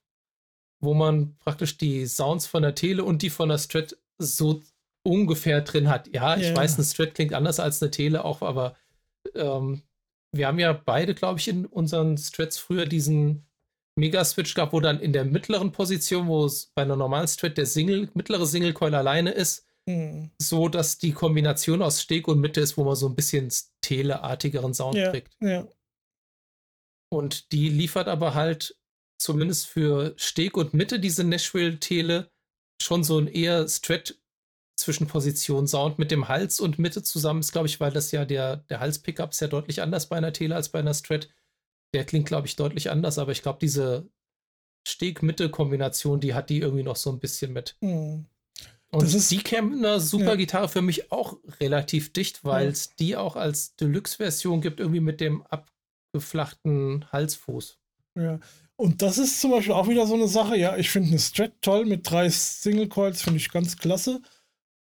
wo man praktisch die Sounds von der Tele und die von der Strat so ungefähr drin hat. Ja, ich yeah. weiß, eine Strat klingt anders als eine Tele auch, aber ähm, wir haben ja beide, glaube ich, in unseren Strats früher diesen Mega-Switch gehabt, wo dann in der mittleren Position, wo es bei einer normalen Strat der Single, mittlere Single Coil alleine ist, hm. So, dass die Kombination aus Steg und Mitte ist, wo man so ein bisschen teleartigeren Sound ja, kriegt. Ja. Und die liefert aber halt zumindest für Steg und Mitte diese Nashville-Tele schon so ein eher Strat Zwischenposition Sound mit dem Hals und Mitte zusammen ist, glaube ich, weil das ja der, der Hals-Pickup ist ja deutlich anders bei einer Tele als bei einer Strat. Der klingt, glaube ich, deutlich anders, aber ich glaube, diese Steg-Mitte-Kombination, die hat die irgendwie noch so ein bisschen mit. Mhm. Und ist, die kämen eine super ja. Gitarre für mich auch relativ dicht, weil es ja. die auch als Deluxe-Version gibt, irgendwie mit dem abgeflachten Halsfuß. Ja, und das ist zum Beispiel auch wieder so eine Sache. Ja, ich finde eine Strat toll mit drei Single Coils, finde ich ganz klasse.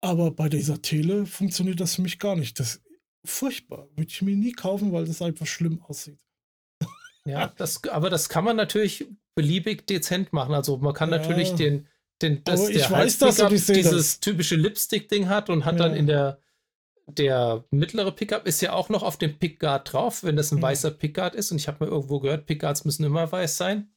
Aber bei dieser Tele funktioniert das für mich gar nicht. Das ist furchtbar. Würde ich mir nie kaufen, weil das einfach schlimm aussieht. Ja, <laughs> das, aber das kann man natürlich beliebig dezent machen. Also man kann ja. natürlich den, den dass aber der weiß das dieses das. typische Lipstick-Ding hat und hat ja. dann in der der mittlere Pickup ist ja auch noch auf dem Pickguard drauf, wenn das ein mhm. weißer Pickguard ist. Und ich habe mir irgendwo gehört, Pickguards müssen immer weiß sein.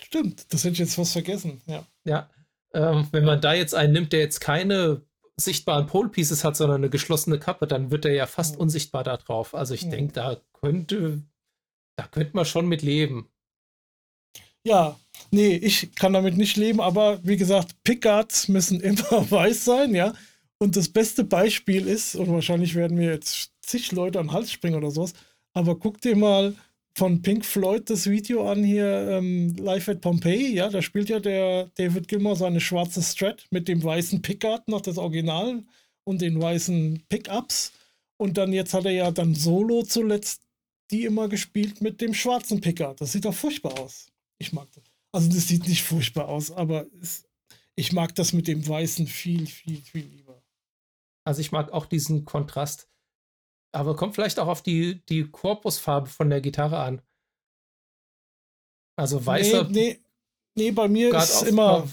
Stimmt, das hätte ich jetzt fast vergessen. Ja. Ja. Ähm, wenn man da jetzt einen nimmt, der jetzt keine sichtbaren Pole Pieces hat, sondern eine geschlossene Kappe, dann wird er ja fast unsichtbar da drauf. Also ich denke, da könnte, da könnte man schon mit leben. Ja, nee, ich kann damit nicht leben, aber wie gesagt, Pickguards müssen <laughs> immer weiß sein, ja. Und das beste Beispiel ist, und wahrscheinlich werden mir jetzt zig Leute am Hals springen oder sowas, aber guck dir mal von Pink Floyd das Video an hier, ähm, Live at Pompeii, ja, da spielt ja der David Gilmour seine schwarze Strat mit dem weißen Pickguard, noch das Original und den weißen Pickups. Und dann jetzt hat er ja dann Solo zuletzt die immer gespielt mit dem schwarzen Pickguard. Das sieht doch furchtbar aus. Ich mag das. Also das sieht nicht furchtbar aus, aber es, ich mag das mit dem weißen viel, viel, viel lieber. Also ich mag auch diesen Kontrast aber kommt vielleicht auch auf die, die Korpusfarbe von der Gitarre an. Also weißer. Nee, nee, nee bei mir ist es immer,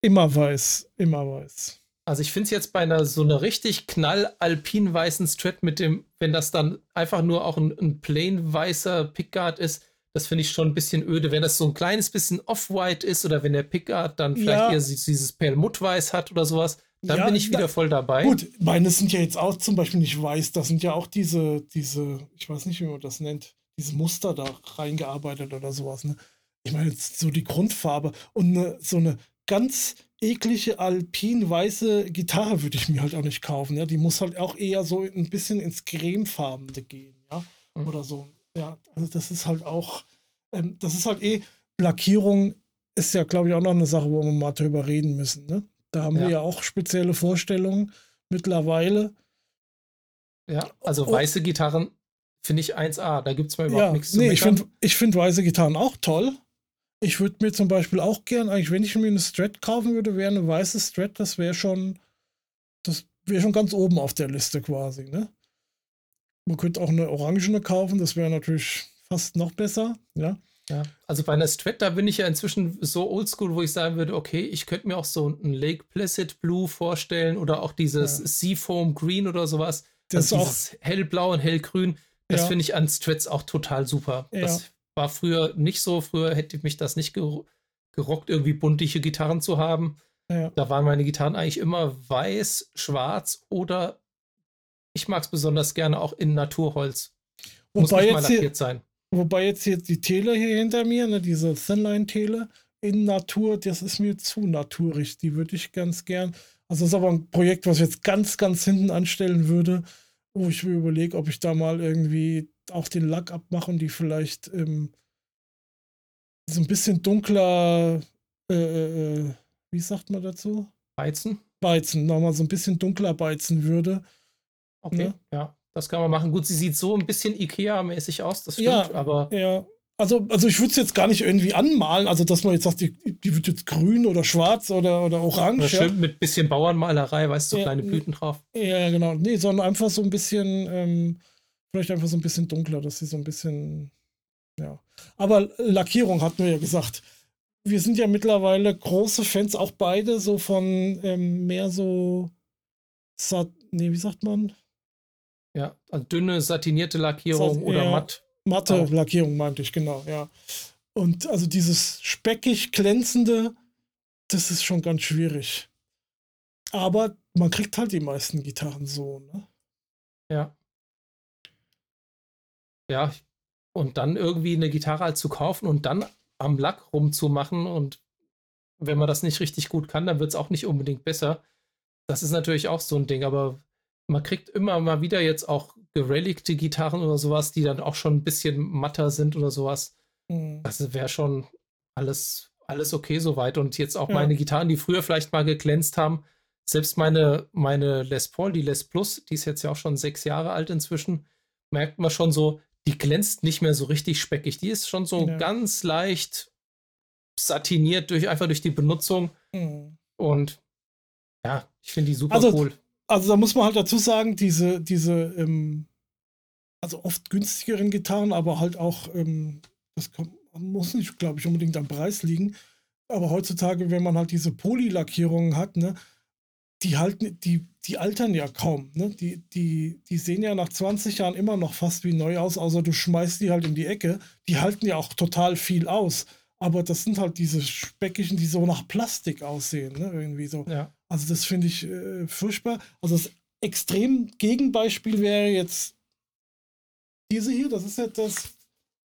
immer weiß. Immer weiß. Also ich finde es jetzt bei einer so einer richtig knall-alpin weißen Strat mit dem, wenn das dann einfach nur auch ein, ein plain weißer Pickguard ist, das finde ich schon ein bisschen öde. Wenn das so ein kleines bisschen off-white ist oder wenn der Pickguard dann vielleicht ja. eher dieses Perlmuttweiß hat oder sowas, dann ja, bin ich wieder voll dabei. Gut, meine sind ja jetzt auch zum Beispiel nicht weiß. Das sind ja auch diese, diese, ich weiß nicht, wie man das nennt, diese Muster da reingearbeitet oder sowas. Ne? Ich meine, jetzt so die Grundfarbe und ne, so eine ganz eklige alpin-weiße Gitarre würde ich mir halt auch nicht kaufen. Ja? Die muss halt auch eher so ein bisschen ins Cremefarbene gehen, ja. Mhm. Oder so. Ja, also das ist halt auch, ähm, das ist halt eh, Lackierung ist ja, glaube ich, auch noch eine Sache, wo wir mal drüber reden müssen, ne? Da haben ja. wir ja auch spezielle Vorstellungen mittlerweile. Ja, also oh. weiße Gitarren finde ich 1A. Da gibt es mal überhaupt ja, nichts zu nee, Ich finde ich find weiße Gitarren auch toll. Ich würde mir zum Beispiel auch gern, eigentlich, wenn ich mir eine Strat kaufen würde, wäre eine weiße Strat, das wäre schon, das wäre schon ganz oben auf der Liste quasi, ne? Man könnte auch eine orangene kaufen, das wäre natürlich fast noch besser, ja. Ja, also bei einer Strat, da bin ich ja inzwischen so oldschool, wo ich sagen würde, okay, ich könnte mir auch so ein Lake Placid Blue vorstellen oder auch dieses ja. Seafoam Green oder sowas. Das also ist auch hellblau und hellgrün. Das ja. finde ich an Strats auch total super. Ja. Das war früher nicht so. Früher hätte mich das nicht gerockt, irgendwie buntige Gitarren zu haben. Da waren meine Gitarren eigentlich immer weiß, schwarz oder ich mag es besonders gerne auch in Naturholz. Muss Wobei nicht mal lackiert hier, sein. Wobei jetzt hier die Tele hier hinter mir, ne, diese Thinline-Tele in Natur, das ist mir zu naturig. Die würde ich ganz gern. Also das ist aber ein Projekt, was ich jetzt ganz, ganz hinten anstellen würde, wo ich mir überlege, ob ich da mal irgendwie auch den Lack abmache und die vielleicht ähm, so ein bisschen dunkler, äh, äh, äh wie sagt man dazu? Beizen? Beizen, nochmal so ein bisschen dunkler beizen würde. Okay, ne? ja. Das kann man machen. Gut, sie sieht so ein bisschen Ikea-mäßig aus, das stimmt, ja, aber. Ja. Also, also ich würde es jetzt gar nicht irgendwie anmalen, also dass man jetzt sagt, die, die wird jetzt grün oder schwarz oder, oder orange. Oder schön ja. mit bisschen Bauernmalerei, weißt du, so ja, kleine Blüten drauf. Ja, genau. Nee, sondern einfach so ein bisschen, ähm, vielleicht einfach so ein bisschen dunkler, dass sie so ein bisschen, ja. Aber Lackierung hatten wir ja gesagt. Wir sind ja mittlerweile große Fans, auch beide, so von ähm, mehr so, nee, wie sagt man? Ja, also dünne, satinierte Lackierung Sat oder matt. Matte Lackierung meinte ich, genau, ja. Und also dieses speckig glänzende, das ist schon ganz schwierig. Aber man kriegt halt die meisten Gitarren so, ne? Ja. Ja, und dann irgendwie eine Gitarre halt zu kaufen und dann am Lack rumzumachen und wenn man das nicht richtig gut kann, dann wird es auch nicht unbedingt besser. Das ist natürlich auch so ein Ding, aber man kriegt immer mal wieder jetzt auch gerelikte Gitarren oder sowas, die dann auch schon ein bisschen matter sind oder sowas. Mhm. Das wäre schon alles alles okay soweit. Und jetzt auch ja. meine Gitarren, die früher vielleicht mal geglänzt haben, selbst meine, meine Les Paul, die Les Plus, die ist jetzt ja auch schon sechs Jahre alt inzwischen, merkt man schon so, die glänzt nicht mehr so richtig speckig. Die ist schon so ja. ganz leicht satiniert durch einfach durch die Benutzung. Mhm. Und ja, ich finde die super also, cool. Also da muss man halt dazu sagen, diese, diese, ähm, also oft günstigeren Gitarren, aber halt auch, ähm, das kommt, muss nicht, glaube ich, unbedingt am Preis liegen. Aber heutzutage, wenn man halt diese Polylackierungen hat, ne, die halten, die, die altern ja kaum. Ne? Die, die, die sehen ja nach 20 Jahren immer noch fast wie neu aus, außer du schmeißt die halt in die Ecke. Die halten ja auch total viel aus. Aber das sind halt diese speckigen, die so nach Plastik aussehen, ne? Irgendwie so. Ja. Also das finde ich äh, furchtbar. Also das extrem Gegenbeispiel wäre jetzt diese hier. Das ist jetzt das,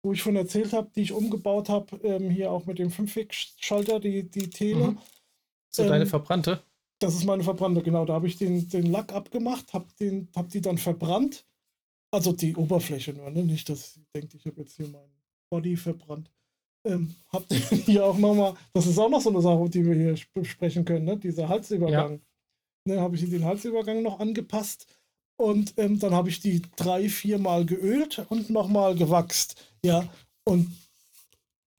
wo ich von erzählt habe, die ich umgebaut habe, ähm, hier auch mit dem 5-Weg-Schalter, die, die Tele. Mhm. So ähm, deine verbrannte? Das ist meine verbrannte, genau. Da habe ich den, den Lack abgemacht, habe hab die dann verbrannt. Also die Oberfläche nur, ne? Nicht, dass ihr denkt, ich habe jetzt hier meinen Body verbrannt. Ähm, habt ihr <laughs> hier auch nochmal, das ist auch noch so eine Sache, die wir hier besprechen können, ne? dieser Halsübergang. Ja. Ne, habe ich den Halsübergang noch angepasst und ähm, dann habe ich die drei, viermal geölt und nochmal gewachst. Ja, und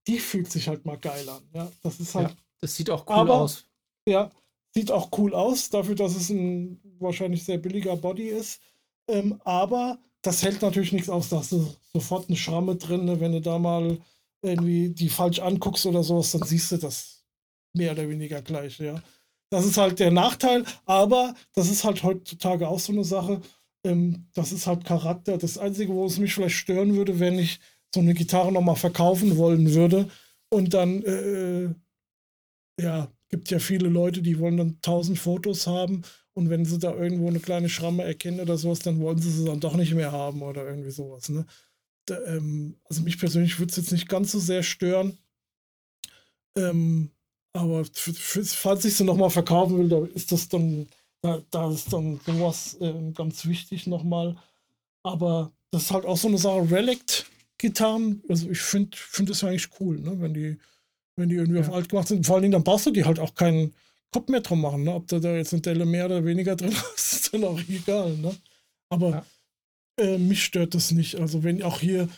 die fühlt sich halt mal geil an. Ja, das ist halt. Ja, das sieht auch cool aber, aus. Ja, sieht auch cool aus, dafür, dass es ein wahrscheinlich sehr billiger Body ist. Ähm, aber das hält natürlich nichts aus. Da hast du sofort eine Schramme drin, ne? wenn du da mal irgendwie die falsch anguckst oder sowas, dann siehst du das mehr oder weniger gleich, ja. Das ist halt der Nachteil, aber das ist halt heutzutage auch so eine Sache. Ähm, das ist halt Charakter. Das Einzige, wo es mich vielleicht stören würde, wenn ich so eine Gitarre nochmal verkaufen wollen würde und dann, äh, ja, gibt ja viele Leute, die wollen dann tausend Fotos haben und wenn sie da irgendwo eine kleine Schramme erkennen oder sowas, dann wollen sie sie dann doch nicht mehr haben oder irgendwie sowas, ne? Ähm, also mich persönlich würde es jetzt nicht ganz so sehr stören. Ähm, aber falls ich sie nochmal verkaufen will, da ist das dann, da, da ist dann sowas äh, ganz wichtig nochmal. Aber das ist halt auch so eine Sache, Relict-Gitarren, also ich finde find das eigentlich cool, ne? wenn die, wenn die irgendwie ja. auf alt gemacht sind. Vor allen Dingen, dann brauchst du die halt auch keinen Kopf mehr drum machen, ne? Ob da, da jetzt eine Delle mehr oder weniger <laughs> drin ist, ist dann auch egal, ne? Aber ja. Äh, mich stört das nicht. Also wenn auch hier,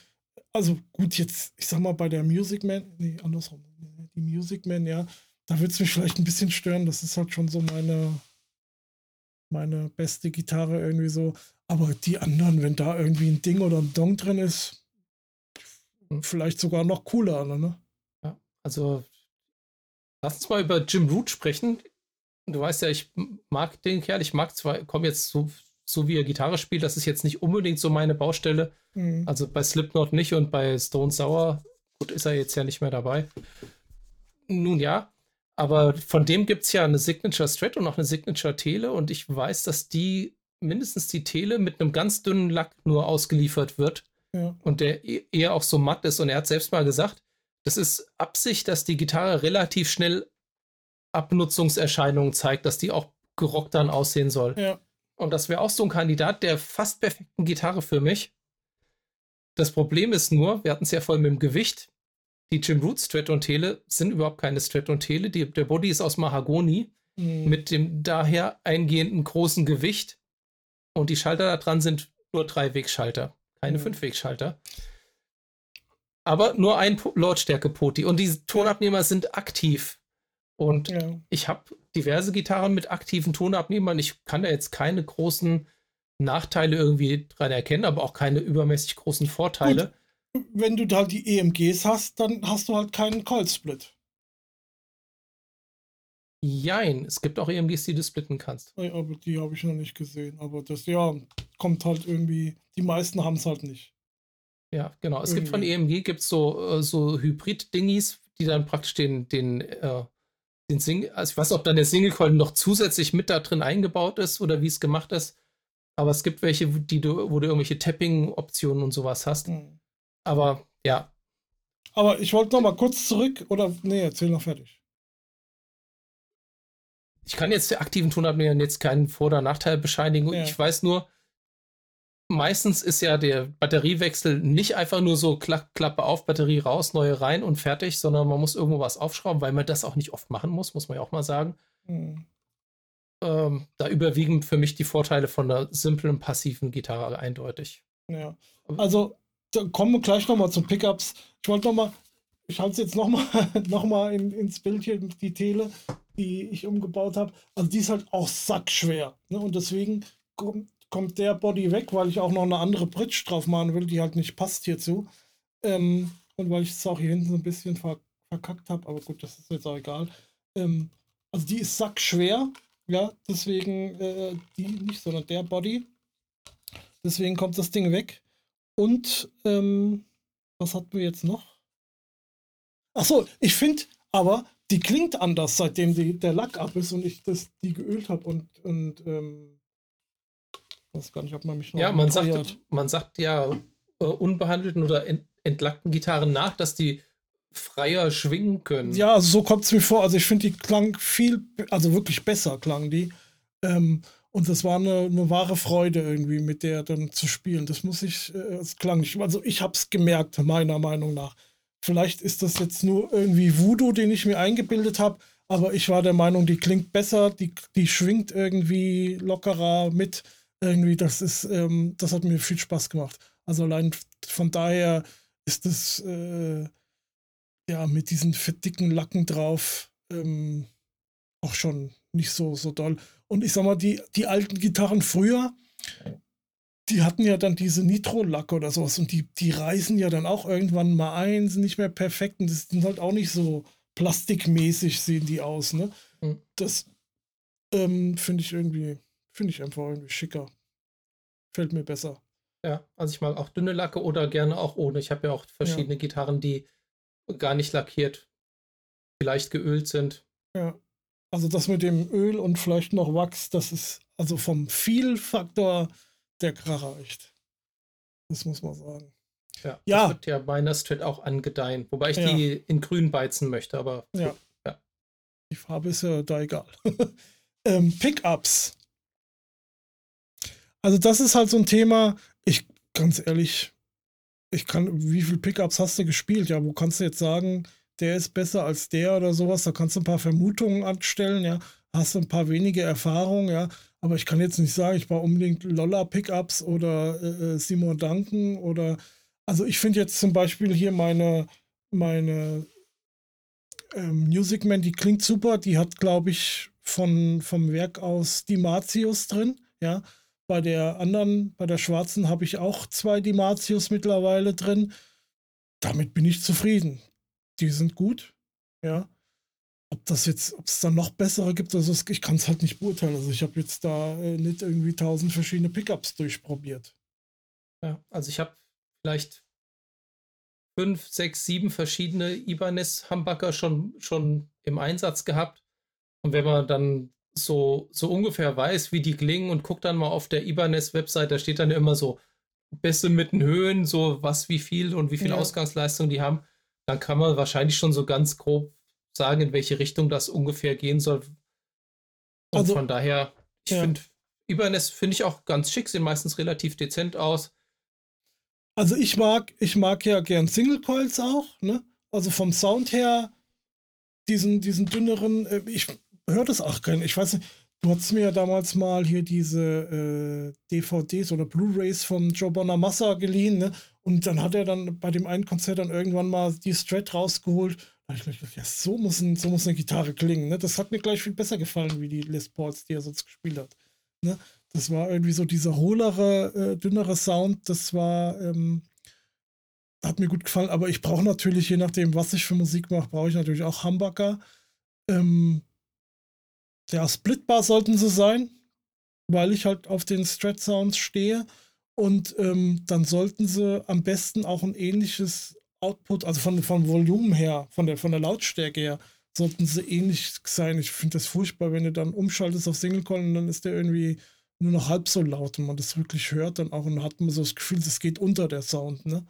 also gut, jetzt, ich sag mal, bei der Music Man, nee, andersrum, die Music Man, ja, da wird es mich vielleicht ein bisschen stören. Das ist halt schon so meine, meine beste Gitarre irgendwie so. Aber die anderen, wenn da irgendwie ein Ding oder ein Dong drin ist, vielleicht sogar noch cooler, ne? Ja, also lass uns mal über Jim Root sprechen. Du weißt ja, ich mag den Kerl, ich mag zwar, komme jetzt so so wie er Gitarre spielt, das ist jetzt nicht unbedingt so meine Baustelle. Mhm. Also bei Slipknot nicht und bei Stone Sour, gut, ist er jetzt ja nicht mehr dabei. Nun ja, aber von dem gibt es ja eine Signature Strat und auch eine Signature Tele und ich weiß, dass die mindestens die Tele mit einem ganz dünnen Lack nur ausgeliefert wird ja. und der e-, eher auch so matt ist und er hat selbst mal gesagt, das ist Absicht, dass die Gitarre relativ schnell Abnutzungserscheinungen zeigt, dass die auch gerockt dann aussehen soll. Ja. Und das wäre auch so ein Kandidat der fast perfekten Gitarre für mich. Das Problem ist nur, wir hatten es ja voll mit dem Gewicht. Die Jim Root Strat-und-Tele sind überhaupt keine Strat-und-Tele. Der Body ist aus Mahagoni mhm. mit dem daher eingehenden großen Gewicht. Und die Schalter da dran sind nur Dreiwegschalter, keine mhm. Fünfwegschalter. Aber nur ein Lautstärke-Poti. Und diese Tonabnehmer sind aktiv. Und ja. ich habe diverse Gitarren mit aktiven Tonabnehmern. Ich kann da jetzt keine großen Nachteile irgendwie dran erkennen, aber auch keine übermäßig großen Vorteile. Gut. Wenn du da die EMGs hast, dann hast du halt keinen Coil-Split. Jein, es gibt auch EMGs, die du splitten kannst. Ja, aber die habe ich noch nicht gesehen. Aber das, ja, kommt halt irgendwie, die meisten haben es halt nicht. Ja, genau. Es irgendwie. gibt von EMG gibt's so, äh, so Hybrid-Dingis, die dann praktisch den, den äh, den Single, also ich weiß nicht, ob dann der Single Coil noch zusätzlich mit da drin eingebaut ist oder wie es gemacht ist. Aber es gibt welche, die du, wo du irgendwelche Tapping-Optionen und sowas hast. Mhm. Aber ja. Aber ich wollte noch mal kurz zurück oder nee, erzähl noch fertig. Ich kann jetzt für aktiven Tonabnehmern jetzt keinen Vor- oder Nachteil bescheinigen. Ja. Ich weiß nur, meistens ist ja der Batteriewechsel nicht einfach nur so Kla Klappe auf, Batterie raus, neue rein und fertig, sondern man muss irgendwo was aufschrauben, weil man das auch nicht oft machen muss, muss man ja auch mal sagen. Mhm. Ähm, da überwiegen für mich die Vorteile von der simplen, passiven Gitarre eindeutig. Ja. Also, da kommen wir gleich nochmal zu Pickups. Ich wollte nochmal, ich halte es jetzt nochmal <laughs> noch mal in, ins Bild hier, die Tele, die ich umgebaut habe. Also, die ist halt auch sackschwer. Ne? Und deswegen kommt der Body weg, weil ich auch noch eine andere Bridge drauf machen will, die halt nicht passt hierzu. Ähm, und weil ich es auch hier hinten so ein bisschen ver verkackt habe, aber gut, das ist jetzt auch egal. Ähm, also die ist sackschwer, ja, deswegen äh, die nicht, sondern der Body. Deswegen kommt das Ding weg. Und ähm, was hatten wir jetzt noch? Achso, ich finde aber, die klingt anders, seitdem die, der Lack ab ist und ich das, die geölt habe und, und ähm, weiß gar nicht, ob man mich noch. Ja, man sagt, man sagt ja äh, unbehandelten oder ent entlackten Gitarren nach, dass die freier schwingen können. Ja, also so kommt es mir vor. Also ich finde, die klang viel, also wirklich besser klang die. Ähm, und das war eine, eine, wahre Freude irgendwie, mit der dann zu spielen. Das muss ich, äh, es klang nicht. Also ich habe es gemerkt, meiner Meinung nach. Vielleicht ist das jetzt nur irgendwie Voodoo, den ich mir eingebildet habe, aber ich war der Meinung, die klingt besser, die, die schwingt irgendwie lockerer mit irgendwie, das ist, ähm, das hat mir viel Spaß gemacht. Also allein von daher ist das äh, ja mit diesen dicken Lacken drauf ähm, auch schon nicht so, so doll. Und ich sag mal, die, die alten Gitarren früher, die hatten ja dann diese Nitro-Lack oder sowas und die, die reißen ja dann auch irgendwann mal ein, sind nicht mehr perfekt und das sind halt auch nicht so plastikmäßig sehen die aus, ne? Mhm. Das ähm, finde ich irgendwie Finde ich einfach irgendwie schicker. Fällt mir besser. Ja, also ich mag auch dünne Lacke oder gerne auch ohne. Ich habe ja auch verschiedene ja. Gitarren, die gar nicht lackiert, vielleicht geölt sind. Ja. Also das mit dem Öl und vielleicht noch Wachs, das ist also vom Viel-Faktor der Kracher echt. Das muss man sagen. Ja, ja. das wird ja meiner Strat auch angedeihen. Wobei ich ja. die in grün beizen möchte, aber. Ja. ja. Die Farbe ist ja da egal. <laughs> ähm, Pickups. Also das ist halt so ein Thema, ich ganz ehrlich, ich kann, wie viele Pickups hast du gespielt? Ja, wo kannst du jetzt sagen, der ist besser als der oder sowas? Da kannst du ein paar Vermutungen anstellen, ja. Hast du ein paar wenige Erfahrungen, ja. Aber ich kann jetzt nicht sagen, ich brauche unbedingt Lolla-Pickups oder äh, äh, Simon Duncan oder. Also ich finde jetzt zum Beispiel hier meine, meine ähm, Musicman, die klingt super. Die hat, glaube ich, von, vom Werk aus die Martius drin, ja. Bei der anderen, bei der schwarzen, habe ich auch zwei Dimatius mittlerweile drin. Damit bin ich zufrieden. Die sind gut, ja. Ob das jetzt, ob es dann noch bessere gibt, also ich kann es halt nicht beurteilen. Also ich habe jetzt da äh, nicht irgendwie tausend verschiedene Pickups durchprobiert. Ja, also ich habe vielleicht fünf, sechs, sieben verschiedene Ibanez-Humbucker schon, schon im Einsatz gehabt. Und wenn man dann so, so ungefähr weiß, wie die klingen und guckt dann mal auf der Ibanez-Website, da steht dann immer so Bässe mit den Höhen, so was, wie viel und wie viel ja. Ausgangsleistung die haben, dann kann man wahrscheinlich schon so ganz grob sagen, in welche Richtung das ungefähr gehen soll. Und also, von daher, ich ja. finde, Ibanez finde ich auch ganz schick, sehen meistens relativ dezent aus. Also ich mag, ich mag ja gern Single Coils auch, ne? Also vom Sound her, diesen, diesen dünneren, äh, ich hört es auch kein. Ich weiß nicht, du hattest mir ja damals mal hier diese äh, DVDs oder Blu-Rays von Joe Bonamassa geliehen, ne? Und dann hat er dann bei dem einen Konzert dann irgendwann mal die Strat rausgeholt. Da ich mir gedacht, ja, so muss, ein, so muss eine Gitarre klingen. Ne? Das hat mir gleich viel besser gefallen, wie die Les Pauls, die er sonst gespielt hat. Ne? Das war irgendwie so dieser hohlere, äh, dünnere Sound. Das war, ähm, hat mir gut gefallen. Aber ich brauche natürlich, je nachdem, was ich für Musik mache, brauche ich natürlich auch Humbucker. Ähm, ja, splitbar sollten sie sein, weil ich halt auf den Strat Sounds stehe. Und ähm, dann sollten sie am besten auch ein ähnliches Output, also von, von Volumen her, von der, von der Lautstärke her, sollten sie ähnlich sein. Ich finde das furchtbar, wenn du dann umschaltest auf Single Call und dann ist der irgendwie nur noch halb so laut und man das wirklich hört dann auch und hat man so das Gefühl, das geht unter der Sound, ne?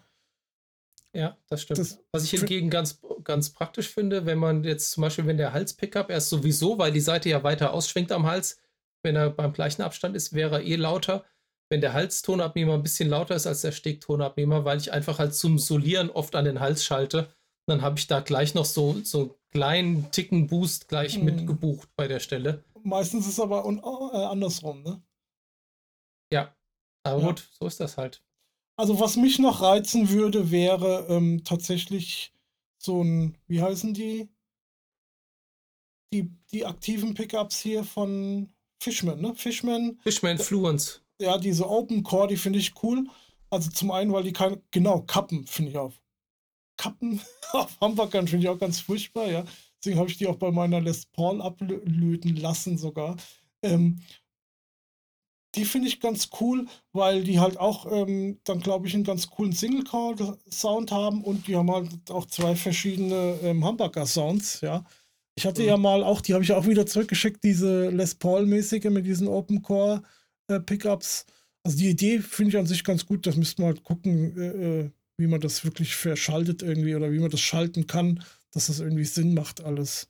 Ja, das stimmt. Das Was ich hingegen ganz, ganz praktisch finde, wenn man jetzt zum Beispiel, wenn der Hals-Pickup erst sowieso, weil die Seite ja weiter ausschwingt am Hals, wenn er beim gleichen Abstand ist, wäre er eh lauter. wenn der Halstonabnehmer ein bisschen lauter ist als der Stegtonabnehmer, weil ich einfach halt zum Solieren oft an den Hals schalte. Dann habe ich da gleich noch so, so einen kleinen Ticken Boost gleich mhm. mitgebucht bei der Stelle. Meistens ist es aber äh, andersrum, ne? Ja, aber ja. gut, so ist das halt. Also was mich noch reizen würde, wäre ähm, tatsächlich so ein, wie heißen die? Die, die aktiven Pickups hier von Fishman, ne? Fishman. Fishman Fluence. Ja, diese Open Core, die finde ich cool. Also zum einen, weil die keine, genau, Kappen finde ich auch. Kappen <laughs> auf Hamburgern finde ich auch ganz furchtbar, ja. Deswegen habe ich die auch bei meiner Les Paul ablöten lassen sogar. Ähm, die finde ich ganz cool, weil die halt auch ähm, dann, glaube ich, einen ganz coolen Single-Core-Sound haben und die haben halt auch zwei verschiedene ähm, Hamburger-Sounds, ja. Ich hatte mhm. ja mal auch, die habe ich auch wieder zurückgeschickt, diese Les Paul-mäßige mit diesen Open-Core-Pickups. Äh, also die Idee finde ich an sich ganz gut, das müsste man halt gucken, äh, äh, wie man das wirklich verschaltet irgendwie oder wie man das schalten kann, dass das irgendwie Sinn macht alles.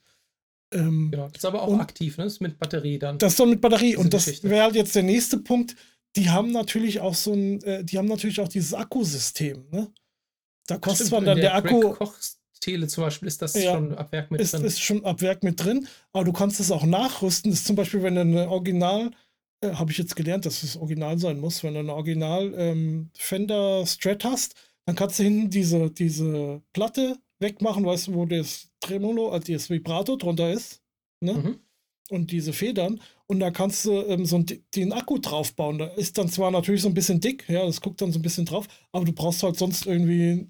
Ähm, genau, das ist aber auch aktiv, ne? Das ist mit Batterie dann. Das ist dann mit Batterie. Und das wäre halt jetzt der nächste Punkt. Die haben natürlich auch so ein, äh, die haben natürlich auch dieses Akkusystem, ne? Da kostet man dann der, der Akku. Tele zum Beispiel ist das ja, schon ab Werk mit ist, drin. Ist schon ab Werk mit drin, aber du kannst es auch nachrüsten. Das ist zum Beispiel, wenn du eine Original, äh, habe ich jetzt gelernt, dass es Original sein muss, wenn du eine Original ähm, Fender Strat hast, dann kannst du hinten diese, diese Platte wegmachen, weißt du, wo das Tremolo, also das Vibrato drunter ist. Ne? Mhm. Und diese Federn. Und da kannst du ähm, so einen, den Akku draufbauen. Da ist dann zwar natürlich so ein bisschen dick, ja, das guckt dann so ein bisschen drauf, aber du brauchst halt sonst irgendwie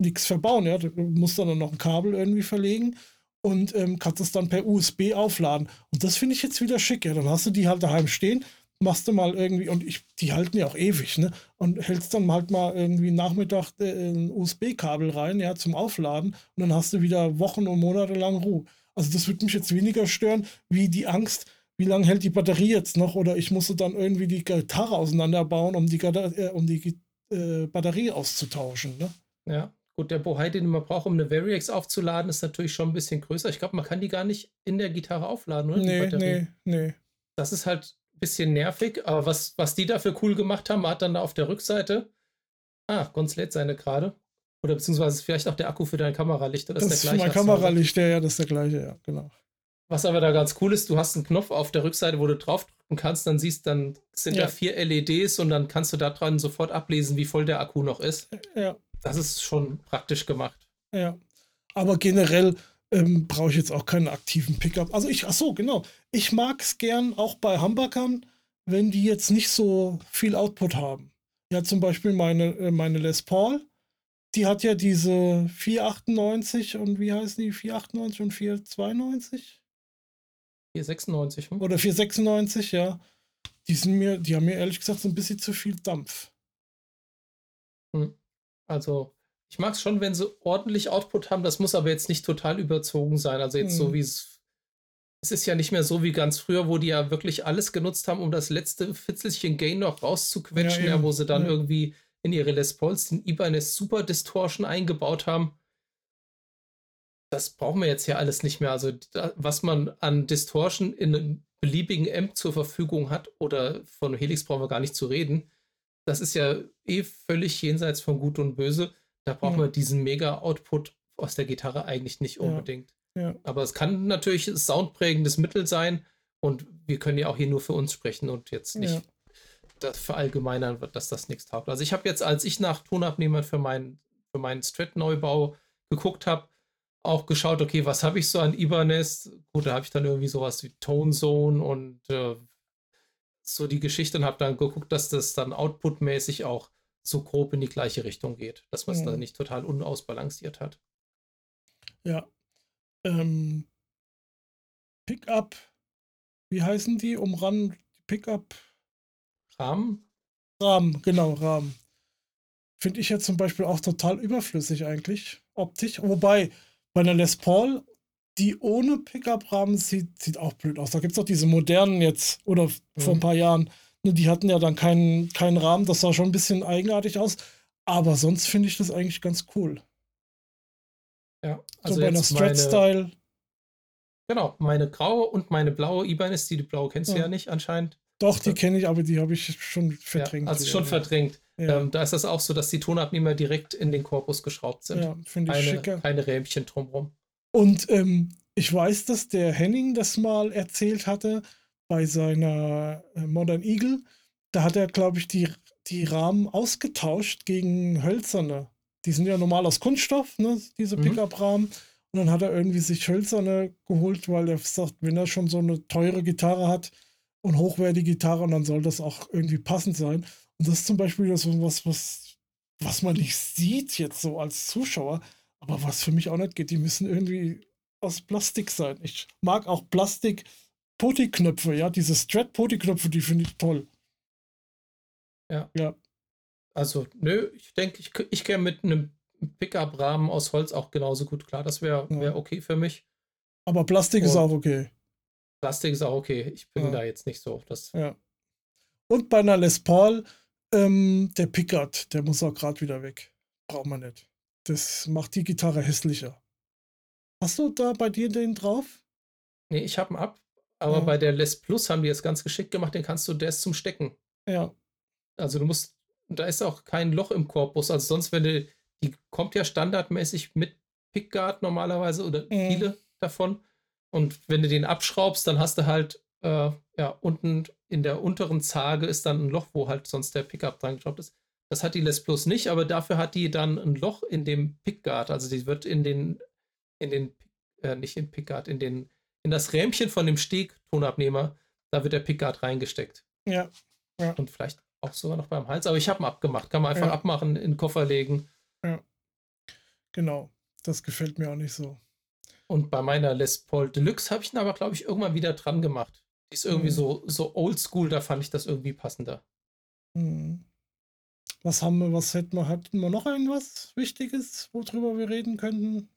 nichts verbauen, ja. Du musst dann noch ein Kabel irgendwie verlegen und ähm, kannst es dann per USB aufladen. Und das finde ich jetzt wieder schick, ja. Dann hast du die halt daheim stehen, machst du mal irgendwie, und ich, die halten ja auch ewig, ne? Und hältst dann halt mal irgendwie Nachmittag äh, ein USB-Kabel rein, ja, zum Aufladen. Und dann hast du wieder Wochen und Monate lang Ruhe. Also das würde mich jetzt weniger stören, wie die Angst, wie lange hält die Batterie jetzt noch? Oder ich musste dann irgendwie die Gitarre auseinanderbauen, um die, äh, um die äh, Batterie auszutauschen, ne? Ja. Gut, der Bohai, den man braucht, um eine Variax aufzuladen, ist natürlich schon ein bisschen größer. Ich glaube, man kann die gar nicht in der Gitarre aufladen, oder? Nee, nee, nee. Das ist halt bisschen nervig, aber was, was die dafür cool gemacht haben, hat dann da auf der Rückseite, ah, Gonz lädt seine gerade. Oder beziehungsweise vielleicht auch der Akku für dein Kameralicht. Oder das ist der gleiche. Mein Kameralicht, ja, ja, das ist der gleiche, ja, genau. Was aber da ganz cool ist, du hast einen Knopf auf der Rückseite, wo du draufdrücken kannst, dann siehst, dann sind ja. da vier LEDs und dann kannst du da dran sofort ablesen, wie voll der Akku noch ist. Ja. Das ist schon praktisch gemacht. Ja. Aber generell ähm, brauche ich jetzt auch keinen aktiven Pickup. Also ich, ach so, genau. Ich mag es gern auch bei Humbuckern, wenn die jetzt nicht so viel Output haben. Ja, zum Beispiel meine, äh, meine Les Paul, die hat ja diese 498 und wie heißen die? 498 und 492? 496. Hm? Oder 496, ja. Die sind mir, die haben mir ehrlich gesagt so ein bisschen zu viel Dampf. Hm. Also ich mag es schon, wenn sie ordentlich Output haben. Das muss aber jetzt nicht total überzogen sein. Also jetzt mhm. so wie es. Es ist ja nicht mehr so wie ganz früher, wo die ja wirklich alles genutzt haben, um das letzte Fitzelchen Gain noch rauszuquetschen, ja, ja, wo sie dann ja. irgendwie in ihre Les Pauls den Ibanez Super Distortion eingebaut haben. Das brauchen wir jetzt ja alles nicht mehr. Also, da, was man an Distortion in einem beliebigen Amp zur Verfügung hat, oder von Helix brauchen wir gar nicht zu reden, das ist ja eh völlig jenseits von Gut und Böse. Da brauchen ja. wir diesen Mega-Output aus der Gitarre eigentlich nicht unbedingt. Ja. Aber es kann natürlich soundprägendes Mittel sein und wir können ja auch hier nur für uns sprechen und jetzt nicht das verallgemeinern, dass das nichts taugt. Also ich habe jetzt, als ich nach Tonabnehmern für, mein, für meinen Strat-Neubau geguckt habe, auch geschaut, okay, was habe ich so an Ibanez? Gut, da habe ich dann irgendwie sowas wie Tone Zone und äh, so die Geschichte und habe dann geguckt, dass das dann outputmäßig auch so grob in die gleiche Richtung geht, dass man es mhm. da nicht total unausbalanciert hat. Ja. Ähm, Pickup, wie heißen die? Umran Pickup. Rahmen? Rahmen, genau, Rahmen. Finde ich jetzt zum Beispiel auch total überflüssig eigentlich, optisch. Wobei, bei einer Les Paul, die ohne Pickup-Rahmen sieht, sieht auch blöd aus. Da gibt es auch diese modernen jetzt, oder mhm. vor ein paar Jahren, die hatten ja dann keinen, keinen Rahmen, das sah schon ein bisschen eigenartig aus. Aber sonst finde ich das eigentlich ganz cool. Ja, also so bei einer Strat-Style. Genau, meine graue und meine blaue ist die, die blaue kennst ja. du ja nicht anscheinend. Doch, die kenne ich, aber die habe ich schon verdrängt. Ja, also schon verdrängt. Ja. Ähm, da ist das auch so, dass die Tonabnehmer direkt in den Korpus geschraubt sind. Ja, finde ich keine, schicker. Keine Rähmchen drumrum. Und ähm, ich weiß, dass der Henning das mal erzählt hatte bei seiner äh, Modern Eagle. Da hat er, glaube ich, die, die Rahmen ausgetauscht gegen hölzerne. Die sind ja normal aus Kunststoff, ne, diese mhm. Pickup-Rahmen. Und dann hat er irgendwie sich hölzerne geholt, weil er sagt, wenn er schon so eine teure Gitarre hat und hochwertige Gitarre, dann soll das auch irgendwie passend sein. Und das ist zum Beispiel so was, was, was man nicht sieht jetzt so als Zuschauer, aber was für mich auch nicht geht. Die müssen irgendwie aus Plastik sein. Ich mag auch Plastik Poti-Knöpfe, ja, diese Strat-Poti-Knöpfe, die finde ich toll. Ja. Ja. Also, nö, ich denke, ich, ich käme mit einem Pickup-Rahmen aus Holz auch genauso gut klar. Das wäre wär okay für mich. Aber Plastik Und ist auch okay. Plastik ist auch okay. Ich bin ja. da jetzt nicht so. Das ja. Und bei einer Les Paul, ähm, der Pickard, der muss auch gerade wieder weg. Braucht man nicht. Das macht die Gitarre hässlicher. Hast du da bei dir den drauf? Nee, ich habe ihn ab. Aber ja. bei der Les Plus haben die es ganz geschickt gemacht, den kannst du, der ist zum Stecken. Ja. Also du musst, da ist auch kein Loch im Korpus. Also sonst, wenn du, die kommt ja standardmäßig mit Pickguard normalerweise oder mhm. viele davon. Und wenn du den abschraubst, dann hast du halt, äh, ja, unten in der unteren Zage ist dann ein Loch, wo halt sonst der Pickup dran geschraubt ist. Das hat die Les Plus nicht, aber dafür hat die dann ein Loch in dem Pickguard. Also die wird in den, in den, äh, nicht in Pickguard, in den in das Rähmchen von dem Steg-Tonabnehmer, da wird der Pickguard reingesteckt. Ja. ja. Und vielleicht auch sogar noch beim Hals, aber ich habe ihn abgemacht. Kann man einfach ja. abmachen, in den Koffer legen. Ja. Genau. Das gefällt mir auch nicht so. Und bei meiner Les Paul Deluxe habe ich ihn aber, glaube ich, irgendwann wieder dran gemacht. Die ist irgendwie mhm. so, so oldschool, da fand ich das irgendwie passender. Mhm. Was haben wir, was hätten wir, hatten wir noch irgendwas Wichtiges, worüber wir reden könnten?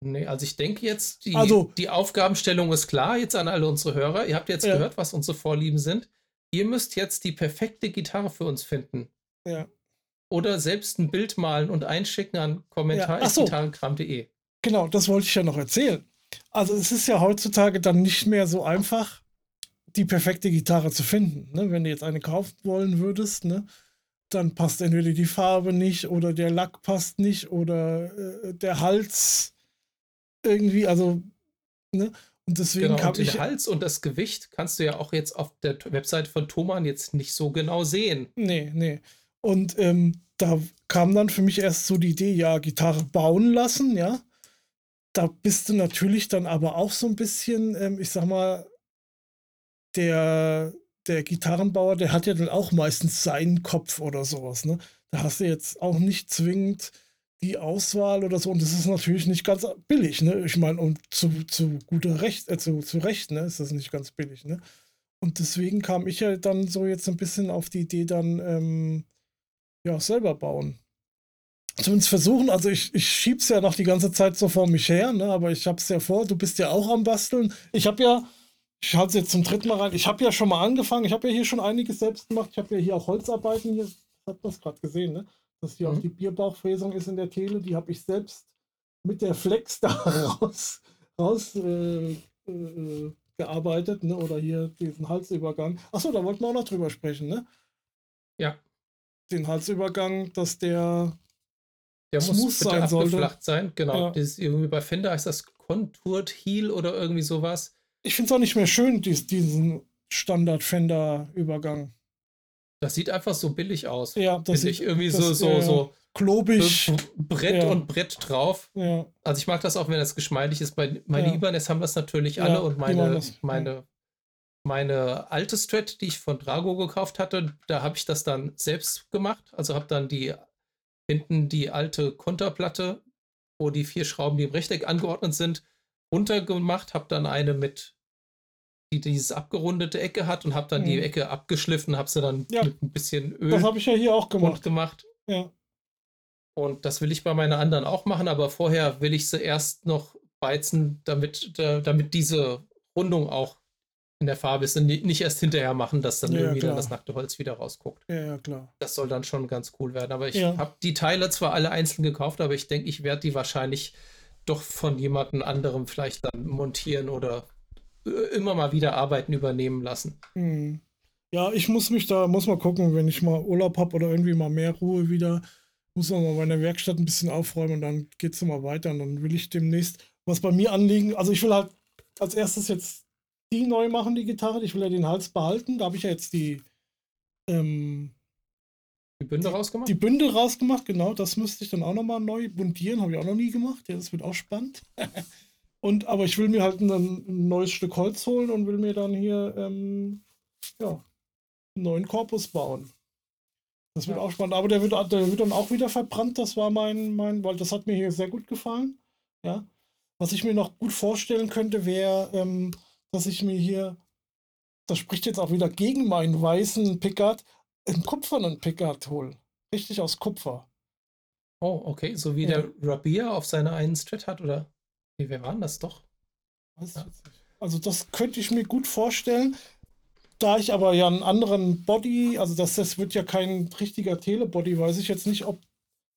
Nee, also ich denke jetzt, die, also, die Aufgabenstellung ist klar jetzt an alle unsere Hörer. Ihr habt jetzt ja. gehört, was unsere Vorlieben sind. Ihr müsst jetzt die perfekte Gitarre für uns finden. Ja. Oder selbst ein Bild malen und einschicken an kommentar.gitarrenkram.de. So. Genau, das wollte ich ja noch erzählen. Also es ist ja heutzutage dann nicht mehr so einfach, die perfekte Gitarre zu finden. Ne? Wenn du jetzt eine kaufen wollen würdest, ne? dann passt entweder die Farbe nicht oder der Lack passt nicht oder äh, der Hals irgendwie, also, ne? Und deswegen genau, kam und ich. Den Hals und das Gewicht kannst du ja auch jetzt auf der Website von Thomann jetzt nicht so genau sehen. Nee, nee. Und ähm, da kam dann für mich erst so die Idee, ja, Gitarre bauen lassen, ja. Da bist du natürlich dann aber auch so ein bisschen, ähm, ich sag mal, der, der Gitarrenbauer, der hat ja dann auch meistens seinen Kopf oder sowas, ne? Da hast du jetzt auch nicht zwingend die Auswahl oder so. Und das ist natürlich nicht ganz billig, ne? Ich meine, und zu, zu guter Recht, äh, zu, zu Recht, ne, ist das nicht ganz billig, ne? Und deswegen kam ich ja dann so jetzt ein bisschen auf die Idee, dann ähm, ja, selber bauen. Zumindest versuchen, also ich, ich schieb's ja noch die ganze Zeit so vor mich her, ne? Aber ich hab's ja vor, du bist ja auch am Basteln. Ich habe ja, ich halte jetzt zum dritten Mal rein, ich habe ja schon mal angefangen, ich habe ja hier schon einiges selbst gemacht, ich habe ja hier auch Holzarbeiten, hier hat man es gerade gesehen, ne? Dass hier mhm. auch die Bierbauchfräsung ist in der Tele, die habe ich selbst mit der Flex <laughs> da raus, raus äh, äh, gearbeitet, ne? Oder hier diesen Halsübergang. Achso, da wollten wir auch noch drüber sprechen, ne? Ja. Den Halsübergang, dass der der muss bitte sein abgeflacht sollte. sein, genau. Ja. Das irgendwie bei Fender heißt das Contoured Heel oder irgendwie sowas. Ich finde es auch nicht mehr schön, dies, diesen Standard-Fender-Übergang. Das sieht einfach so billig aus. Ja, das sieht irgendwie das, so, so, äh, so klobig. Brett ja. und Brett drauf. Ja. Also ich mag das auch, wenn das geschmeidig ist. Bei meine ja. Ibanez haben das natürlich alle und meine, meine, meine alte Strat, die ich von Drago gekauft hatte, da habe ich das dann selbst gemacht. Also habe dann die hinten die alte Konterplatte, wo die vier Schrauben, die im Rechteck angeordnet sind, runtergemacht, habe dann eine mit die dieses abgerundete Ecke hat und habe dann mhm. die Ecke abgeschliffen, habe sie dann ja. mit ein bisschen Öl. Das habe ich ja hier auch gemacht. gemacht. Ja. Und das will ich bei meiner anderen auch machen, aber vorher will ich sie erst noch beizen, damit, damit diese Rundung auch in der Farbe ist und nicht erst hinterher machen, dass dann ja, irgendwie dann das nackte Holz wieder rausguckt. Ja, ja, klar. Das soll dann schon ganz cool werden. Aber ich ja. habe die Teile zwar alle einzeln gekauft, aber ich denke, ich werde die wahrscheinlich doch von jemandem anderem vielleicht dann montieren oder immer mal wieder Arbeiten übernehmen lassen. Hm. Ja, ich muss mich da, muss mal gucken, wenn ich mal Urlaub habe oder irgendwie mal mehr Ruhe wieder, muss man mal meine Werkstatt ein bisschen aufräumen und dann geht es immer weiter und dann will ich demnächst was bei mir anliegen. Also ich will halt als erstes jetzt die neu machen, die Gitarre. Ich will ja den Hals behalten. Da habe ich ja jetzt die ähm, die Bünde rausgemacht? Die Bünde rausgemacht, genau. Das müsste ich dann auch nochmal neu buntieren. Habe ich auch noch nie gemacht. Ja, das wird auch spannend. <laughs> und, aber ich will mir halt ein, ein, neues Stück Holz holen und will mir dann hier ähm, ja, einen neuen Korpus bauen. Das wird ja. auch spannend. Aber der wird, der wird dann auch wieder verbrannt. Das war mein, mein, weil das hat mir hier sehr gut gefallen. Ja. Was ich mir noch gut vorstellen könnte, wäre, ähm, dass ich mir hier, das spricht jetzt auch wieder gegen meinen weißen Pickard, einen kupfernen Pickard hole. Richtig aus Kupfer. Oh, okay. So wie ja. der Rabia auf seiner einen Strat hat, oder? Wie, wer war denn das doch? Ja. Also das könnte ich mir gut vorstellen. Da ich aber ja einen anderen Body, also das, das wird ja kein richtiger Telebody, weiß ich jetzt nicht, ob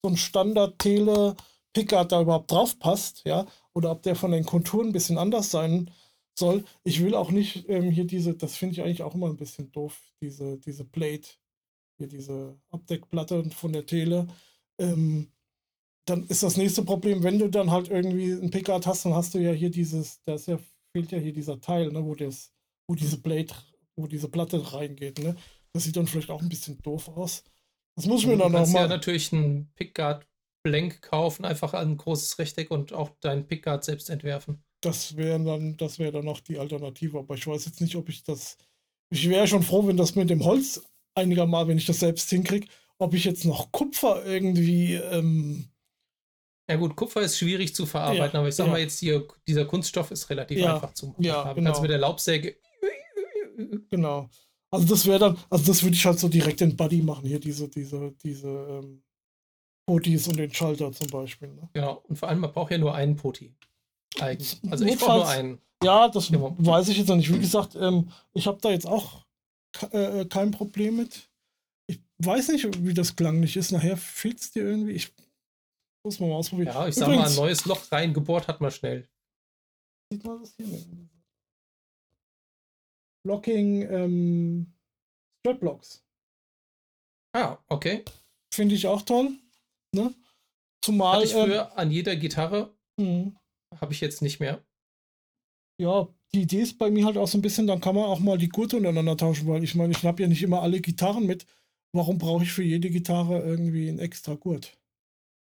so ein Standard-Tele Pickard da überhaupt drauf passt, ja, oder ob der von den Konturen ein bisschen anders sein soll. Ich will auch nicht ähm, hier diese, das finde ich eigentlich auch immer ein bisschen doof, diese, diese Plate hier diese Abdeckplatte von der Tele, ähm, dann ist das nächste Problem, wenn du dann halt irgendwie ein Pickard hast, dann hast du ja hier dieses, da ja, fehlt ja hier dieser Teil, ne, wo, das, wo diese Blade, wo diese Platte reingeht. Ne? Das sieht dann vielleicht auch ein bisschen doof aus. Das muss ich mir dann nochmal. Du kannst ja natürlich einen Pickguard Blank kaufen, einfach ein großes Rechteck und auch deinen Pickguard selbst entwerfen. Das wäre dann, das wäre dann noch die Alternative, aber ich weiß jetzt nicht, ob ich das. Ich wäre schon froh, wenn das mit dem Holz einigermaßen, wenn ich das selbst hinkriege, ob ich jetzt noch Kupfer irgendwie. Ähm ja, gut, Kupfer ist schwierig zu verarbeiten, ja, aber ich sag ja. mal jetzt hier, dieser Kunststoff ist relativ ja, einfach zu machen. Ja, genau. Kannst mit der Laubsäge. Genau. Also das wäre dann, also das würde ich halt so direkt in Buddy machen, hier diese, diese, diese ähm, Potis und den Schalter zum Beispiel. Ne? Genau, und vor allem, man braucht ja nur einen Poti. Eigentlich. Also ich brauche nur einen. Ja, das weiß ich jetzt noch nicht. Wie gesagt, ähm, ich habe da jetzt auch äh, kein Problem mit. Ich weiß nicht, wie das klanglich ist. Nachher fehlt es dir irgendwie. Ich muss mal ausprobieren. Ja, ich sag mal, ein neues Loch reingebohrt hat man schnell. Sieht man das hier? Blocking ähm, Strapblocks. Ah, okay. Finde ich auch toll. Ne? Zumal. Hatte ich früher ähm, an jeder Gitarre. Mhm. Habe ich jetzt nicht mehr. Ja, die Idee ist bei mir halt auch so ein bisschen, dann kann man auch mal die Gurte untereinander tauschen, weil ich meine, ich habe ja nicht immer alle Gitarren mit. Warum brauche ich für jede Gitarre irgendwie einen extra Gurt?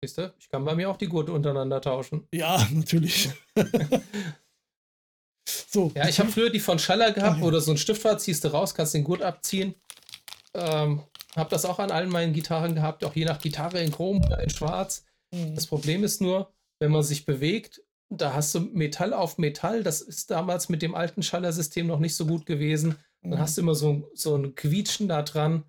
Siehst du, ich kann bei mir auch die Gurte untereinander tauschen. Ja, natürlich. <laughs> so. Ja, ich habe früher die von Schaller gehabt, Ach, ja. oder so ein Stift war, ziehst du raus, kannst den Gurt abziehen. Ähm, habe das auch an allen meinen Gitarren gehabt, auch je nach Gitarre in Chrom oder in Schwarz. Mhm. Das Problem ist nur, wenn man sich bewegt da hast du Metall auf Metall. Das ist damals mit dem alten Schallersystem noch nicht so gut gewesen. Dann mhm. hast du immer so, so ein Quietschen da dran.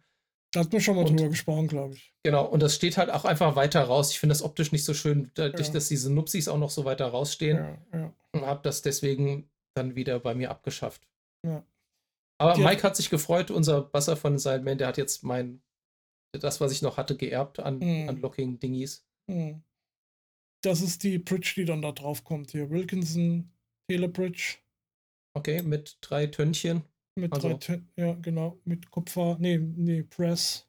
Da hat man schon mal und, drüber gesprochen, glaube ich. Genau, und das steht halt auch einfach weiter raus. Ich finde das optisch nicht so schön, dadurch, ja. dass diese Nupsis auch noch so weiter rausstehen. Ja, ja. Und habe das deswegen dann wieder bei mir abgeschafft. Ja. Aber Die Mike hat sich gefreut, unser Basser von Seilman, der hat jetzt mein, das, was ich noch hatte, geerbt an, mhm. an Locking-Dingies. Mhm. Das ist die Bridge, die dann da drauf kommt. Hier Wilkinson Telebridge. Okay, mit drei Tönnchen. Mit also. drei Tönnchen, ja, genau. Mit Kupfer. Nee, nee, Press.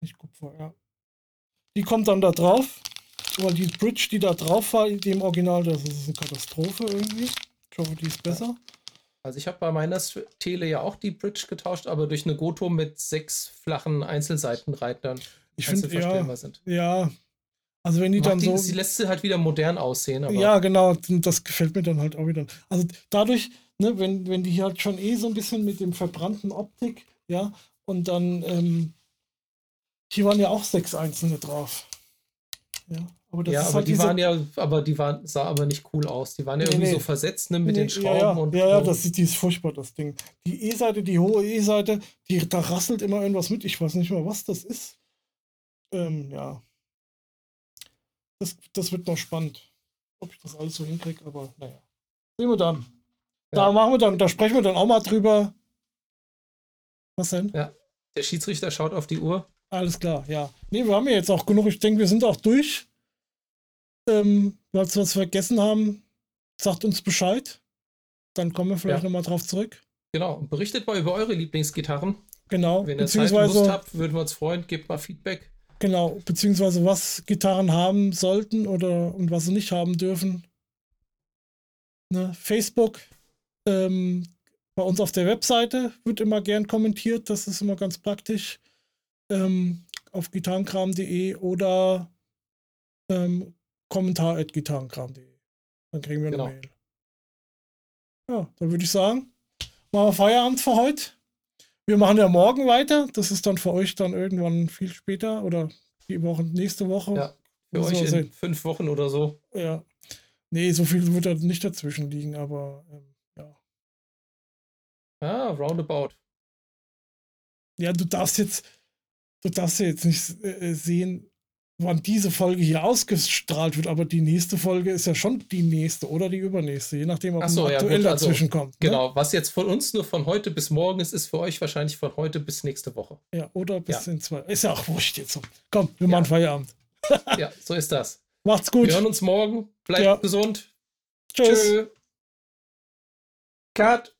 Nicht Kupfer, ja. Die kommt dann da drauf. Weil die Bridge, die da drauf war, die im Original, das ist eine Katastrophe irgendwie. Ich hoffe, die ist besser. Also ich habe bei meiner Tele ja auch die Bridge getauscht, aber durch eine Goto mit sechs flachen Einzelseitenreitern. Ich finde, ja, sind. ja, also wenn die Macht dann so. Sie lässt sie halt wieder modern aussehen. ja, genau, das gefällt mir dann halt auch wieder. Also dadurch, ne, wenn, wenn die halt schon eh so ein bisschen mit dem verbrannten Optik, ja, und dann, ähm, hier waren ja auch sechs einzelne drauf. Ja, aber, das ja, aber halt die waren ja, aber die waren, sah aber nicht cool aus. Die waren ja nee, irgendwie nee. so versetzt, ne, mit nee, den Schrauben ja, ja, und. Ja, ja, das, die ist furchtbar, das Ding. Die E-Seite, die hohe E-Seite, die, da rasselt immer irgendwas mit. Ich weiß nicht mal, was das ist. Ähm, ja das, das wird noch spannend, ob ich das alles so hinkriege, aber naja. Sehen wir dann. Ja. Da machen wir dann, da sprechen wir dann auch mal drüber. Was denn? Ja, der Schiedsrichter schaut auf die Uhr. Alles klar, ja. Nee, wir haben ja jetzt auch genug. Ich denke, wir sind auch durch. Ähm, falls wir was vergessen haben, sagt uns Bescheid. Dann kommen wir vielleicht ja. nochmal drauf zurück. Genau, berichtet mal über eure Lieblingsgitarren. Genau. Wenn ihr Zeit und Lust habt, würden wir uns freuen, gebt mal Feedback. Genau, beziehungsweise was Gitarren haben sollten oder und was sie nicht haben dürfen. Ne? Facebook, ähm, bei uns auf der Webseite wird immer gern kommentiert, das ist immer ganz praktisch. Ähm, auf gitarrenkram.de oder ähm, kommentar.gitarrenkram.de. Dann kriegen wir genau. eine Mail. Ja, dann würde ich sagen, machen wir Feierabend für heute. Wir machen ja morgen weiter. Das ist dann für euch dann irgendwann viel später oder die Woche, nächste Woche. Ja, für euch in sein. fünf Wochen oder so. Ja. Nee, so viel wird da nicht dazwischen liegen, aber ähm. Ah, roundabout. Ja, du darfst jetzt, du darfst ja jetzt nicht äh, sehen, wann diese Folge hier ausgestrahlt wird, aber die nächste Folge ist ja schon die nächste oder die übernächste, je nachdem, ob so, ein aktuell ja, also, dazwischen kommt. Ne? Genau, was jetzt von uns nur von heute bis morgen ist, ist für euch wahrscheinlich von heute bis nächste Woche. Ja, oder bis ja. in zwei. Ist ja auch wurscht jetzt. Komm, wir machen Feierabend. ja, so ist das. Macht's gut. Wir hören uns morgen. Bleibt gesund. Tschüss. Tschö. Cut.